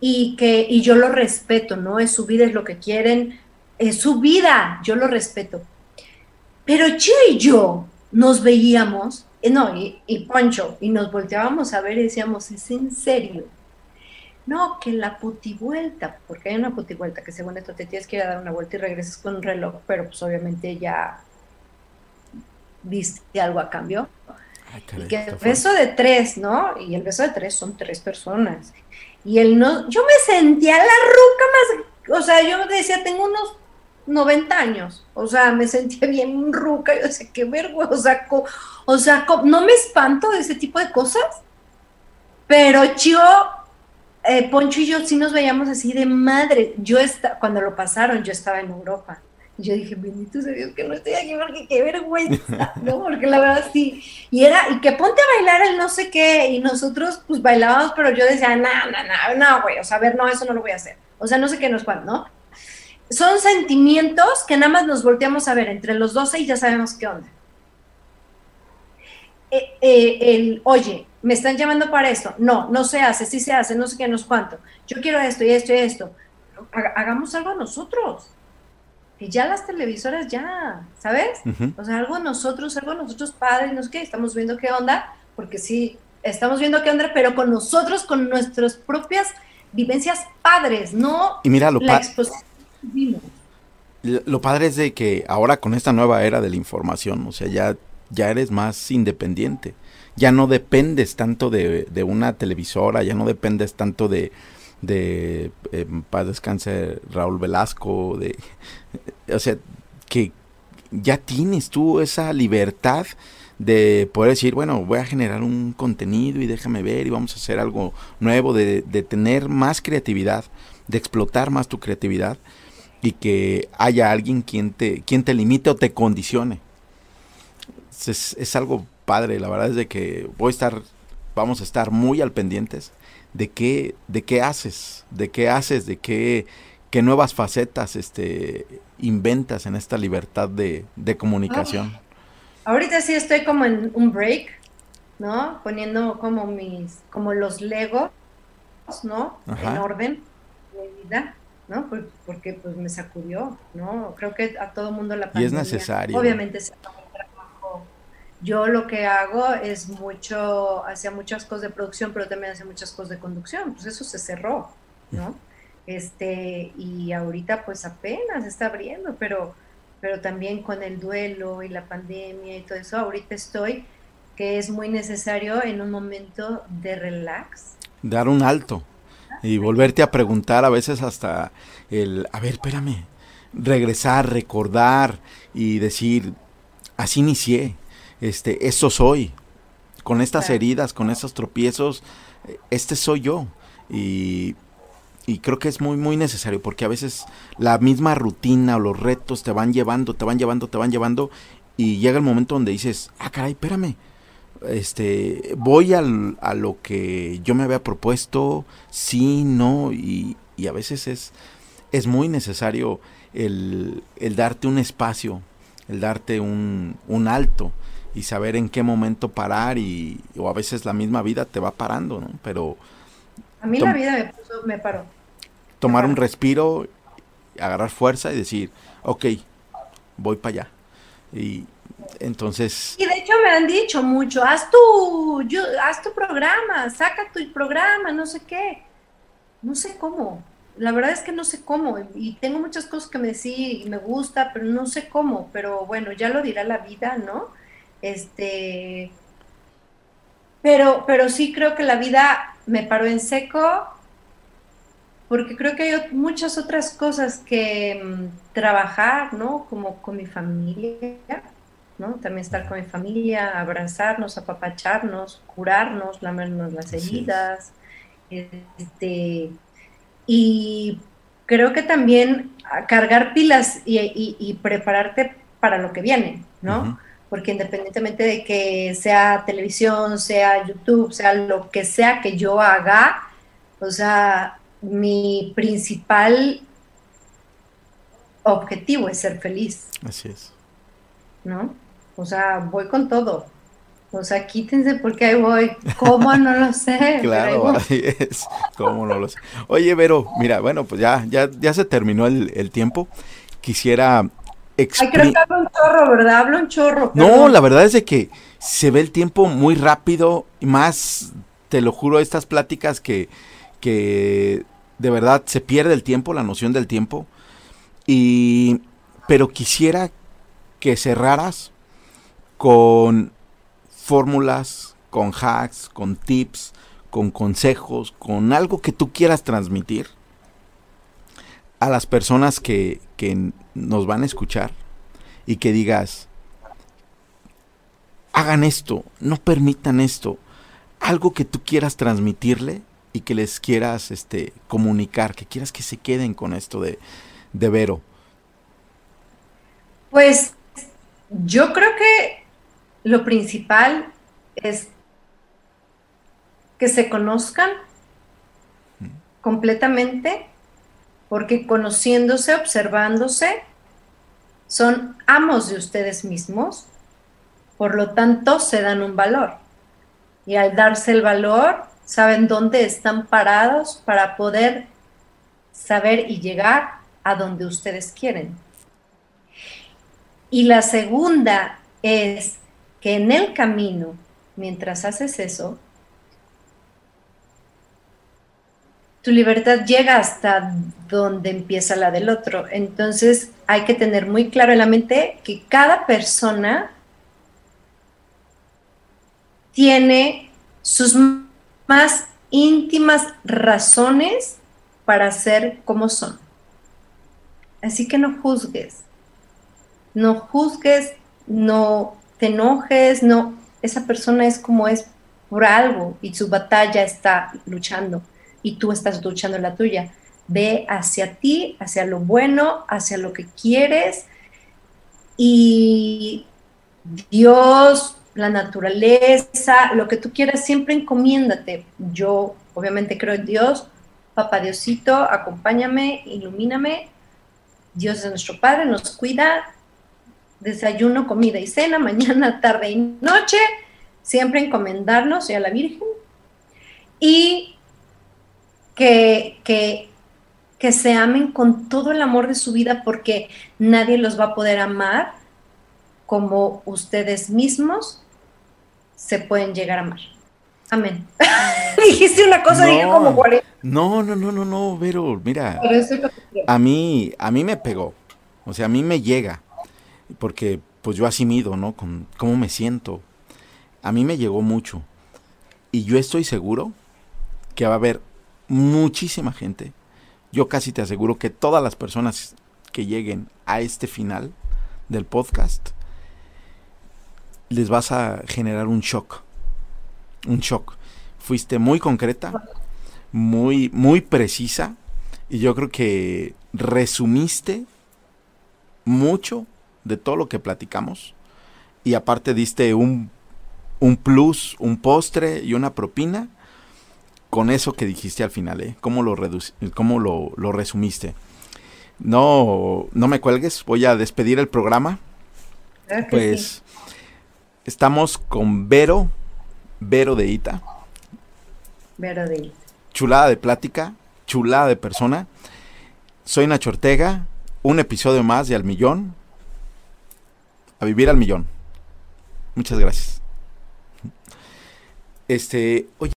Y que y yo lo respeto, ¿no? Es su vida, es lo que quieren, es su vida, yo lo respeto. Pero Chio y yo nos veíamos, eh, no, y, y Poncho, y nos volteábamos a ver y decíamos, ¿es en serio? No, que la putivuelta, porque hay una putivuelta que según esto te tienes que ir a dar una vuelta y regresas con un reloj, pero pues obviamente ya viste algo a cambio. y que el beso de tres, ¿no? Y el beso de tres son tres personas. Y él no, yo me sentía la ruca más, o sea, yo decía, tengo unos 90 años, o sea, me sentía bien ruca, yo decía, qué vergüenza, o sea, no me espanto de ese tipo de cosas, pero yo, eh, Poncho y yo sí nos veíamos así de madre, yo está, cuando lo pasaron, yo estaba en Europa, y yo dije, bendito sea Dios que no estoy aquí porque qué vergüenza, ¿no? Porque la verdad sí. Y era, y que ponte a bailar el no sé qué, y nosotros pues bailábamos, pero yo decía, no, no, no, no, güey, o sea, a ver, no, eso no lo voy a hacer. O sea, no sé qué nos cuál, ¿no? Son sentimientos que nada más nos volteamos a ver entre los 12 y ya sabemos qué onda. Eh, eh, el, oye, me están llamando para esto. No, no se hace, sí se hace, no sé qué, no sé cuánto. Yo quiero esto y esto y esto. Hagamos algo nosotros que ya las televisoras ya, ¿sabes? O sea, algo nosotros, algo nosotros padres, no sé qué, estamos viendo qué onda, porque sí, estamos viendo qué onda, pero con nosotros, con nuestras propias vivencias padres, no y mira, lo la Lo padre es de que ahora con esta nueva era de la información, o sea, ya, ya eres más independiente. Ya no dependes tanto de, de una televisora, ya no dependes tanto de, de eh, paz Raúl Velasco, de, o sea, que ya tienes tú esa libertad de poder decir, bueno, voy a generar un contenido y déjame ver y vamos a hacer algo nuevo, de, de tener más creatividad, de explotar más tu creatividad y que haya alguien quien te, quien te limite o te condicione. Es, es algo padre, la verdad es de que voy a estar, vamos a estar muy al pendientes de qué, de qué haces, de qué haces, de qué, qué nuevas facetas este, inventas en esta libertad de, comunicación. ahorita sí estoy como en un break, ¿no? Poniendo como mis, como los legos, ¿no? En orden de vida, ¿no? Porque, pues me sacudió, ¿no? Creo que a todo mundo la pandemia. Y es necesario. Obviamente se yo lo que hago es mucho, hacía muchas cosas de producción, pero también hacía muchas cosas de conducción, pues eso se cerró, ¿no? Este, y ahorita pues apenas está abriendo, pero, pero también con el duelo y la pandemia y todo eso, ahorita estoy que es muy necesario en un momento de relax. Dar un alto y volverte a preguntar a veces hasta el, a ver, espérame, regresar, recordar y decir, así inicié, este, eso soy. Con estas heridas, con esos tropiezos, este soy yo. Y, y, creo que es muy, muy necesario porque a veces la misma rutina o los retos te van llevando, te van llevando, te van llevando y llega el momento donde dices, ah, caray, espérame. Este, voy al, a lo que yo me había propuesto, sí, no, y, y a veces es, es muy necesario el, el, darte un espacio, el darte un, un alto y saber en qué momento parar y o a veces la misma vida te va parando, ¿no? Pero a mí la vida me, puso, me paró. Tomar un respiro, agarrar fuerza y decir, ok, voy para allá. Y entonces... Y de hecho me han dicho mucho, haz tu, haz tu programa, saca tu programa, no sé qué. No sé cómo. La verdad es que no sé cómo. Y tengo muchas cosas que me sí me gusta, pero no sé cómo. Pero bueno, ya lo dirá la vida, ¿no? Este, pero, pero sí creo que la vida me paró en seco porque creo que hay muchas otras cosas que mm, trabajar, ¿no? Como con mi familia, ¿no? También estar con mi familia, abrazarnos, apapacharnos, curarnos, lamernos las heridas, este, y creo que también cargar pilas y, prepararte para lo que viene, ¿no? porque independientemente de que sea televisión, sea YouTube, sea lo que sea que yo haga, o sea, mi principal objetivo es ser feliz. Así es. ¿No? O sea, voy con todo. O sea, quítense porque ahí voy. ¿Cómo? No lo sé. claro, ahí es. ¿Cómo no lo sé? Oye, Vero, mira, bueno, pues ya, ya, ya se terminó el, tiempo. Quisiera Ay, creo que hablo un chorro, ¿verdad? Hablo un chorro. No, la verdad es de que se ve el tiempo muy rápido y más, te lo juro, estas pláticas que, que de verdad se pierde el tiempo, la noción del tiempo. Y, pero quisiera que cerraras con fórmulas, con hacks, con tips, con consejos, con algo que tú quieras transmitir a las personas que, que nos van a escuchar y que digas, hagan esto, no permitan esto, algo que tú quieras transmitirle y que les quieras este, comunicar, que quieras que se queden con esto de, de Vero. Pues yo creo que lo principal es que se conozcan completamente, porque conociéndose, observándose, son amos de ustedes mismos, por lo tanto se dan un valor. Y al darse el valor, saben dónde están parados para poder saber y llegar a donde ustedes quieren. Y la segunda es que en el camino, mientras haces eso, tu libertad llega hasta donde empieza la del otro. Entonces hay que tener muy claro en la mente que cada persona tiene sus más íntimas razones para ser como son. Así que no juzgues, no juzgues, no te enojes, no, esa persona es como es por algo y su batalla está luchando y tú estás luchando la tuya. Ve hacia ti, hacia lo bueno, hacia lo que quieres y Dios, la naturaleza, lo que tú quieras, siempre encomiéndate. Yo obviamente creo en Dios, papá Diosito, acompáñame, ilumíname. Dios es nuestro Padre, nos cuida, desayuno, comida y cena, mañana, tarde y noche, siempre encomendarnos a la Virgen y que, que, que se amen con todo el amor de su vida porque nadie los va a poder amar como ustedes mismos se pueden llegar a amar. Amén. Dijiste una cosa, dije como 40. No, no, no, no, no, Vero, mira. A mí, a mí me pegó. O sea, a mí me llega porque pues yo así mido, ¿no? Con cómo me siento. A mí me llegó mucho. Y yo estoy seguro que va a haber muchísima gente. Yo casi te aseguro que todas las personas que lleguen a este final del podcast les vas a generar un shock. Un shock. Fuiste muy concreta, muy muy precisa y yo creo que resumiste mucho de todo lo que platicamos. Y aparte diste un, un plus, un postre y una propina con eso que dijiste al final, ¿eh? ¿Cómo lo, cómo lo, lo resumiste? No, no me cuelgues, voy a despedir el programa. pues estamos con Vero, Vero de Ita. Vero de Ita. Chulada de plática, chulada de persona. Soy Nacho Ortega, un episodio más de Al Millón a vivir al millón. Muchas gracias. Este, oye.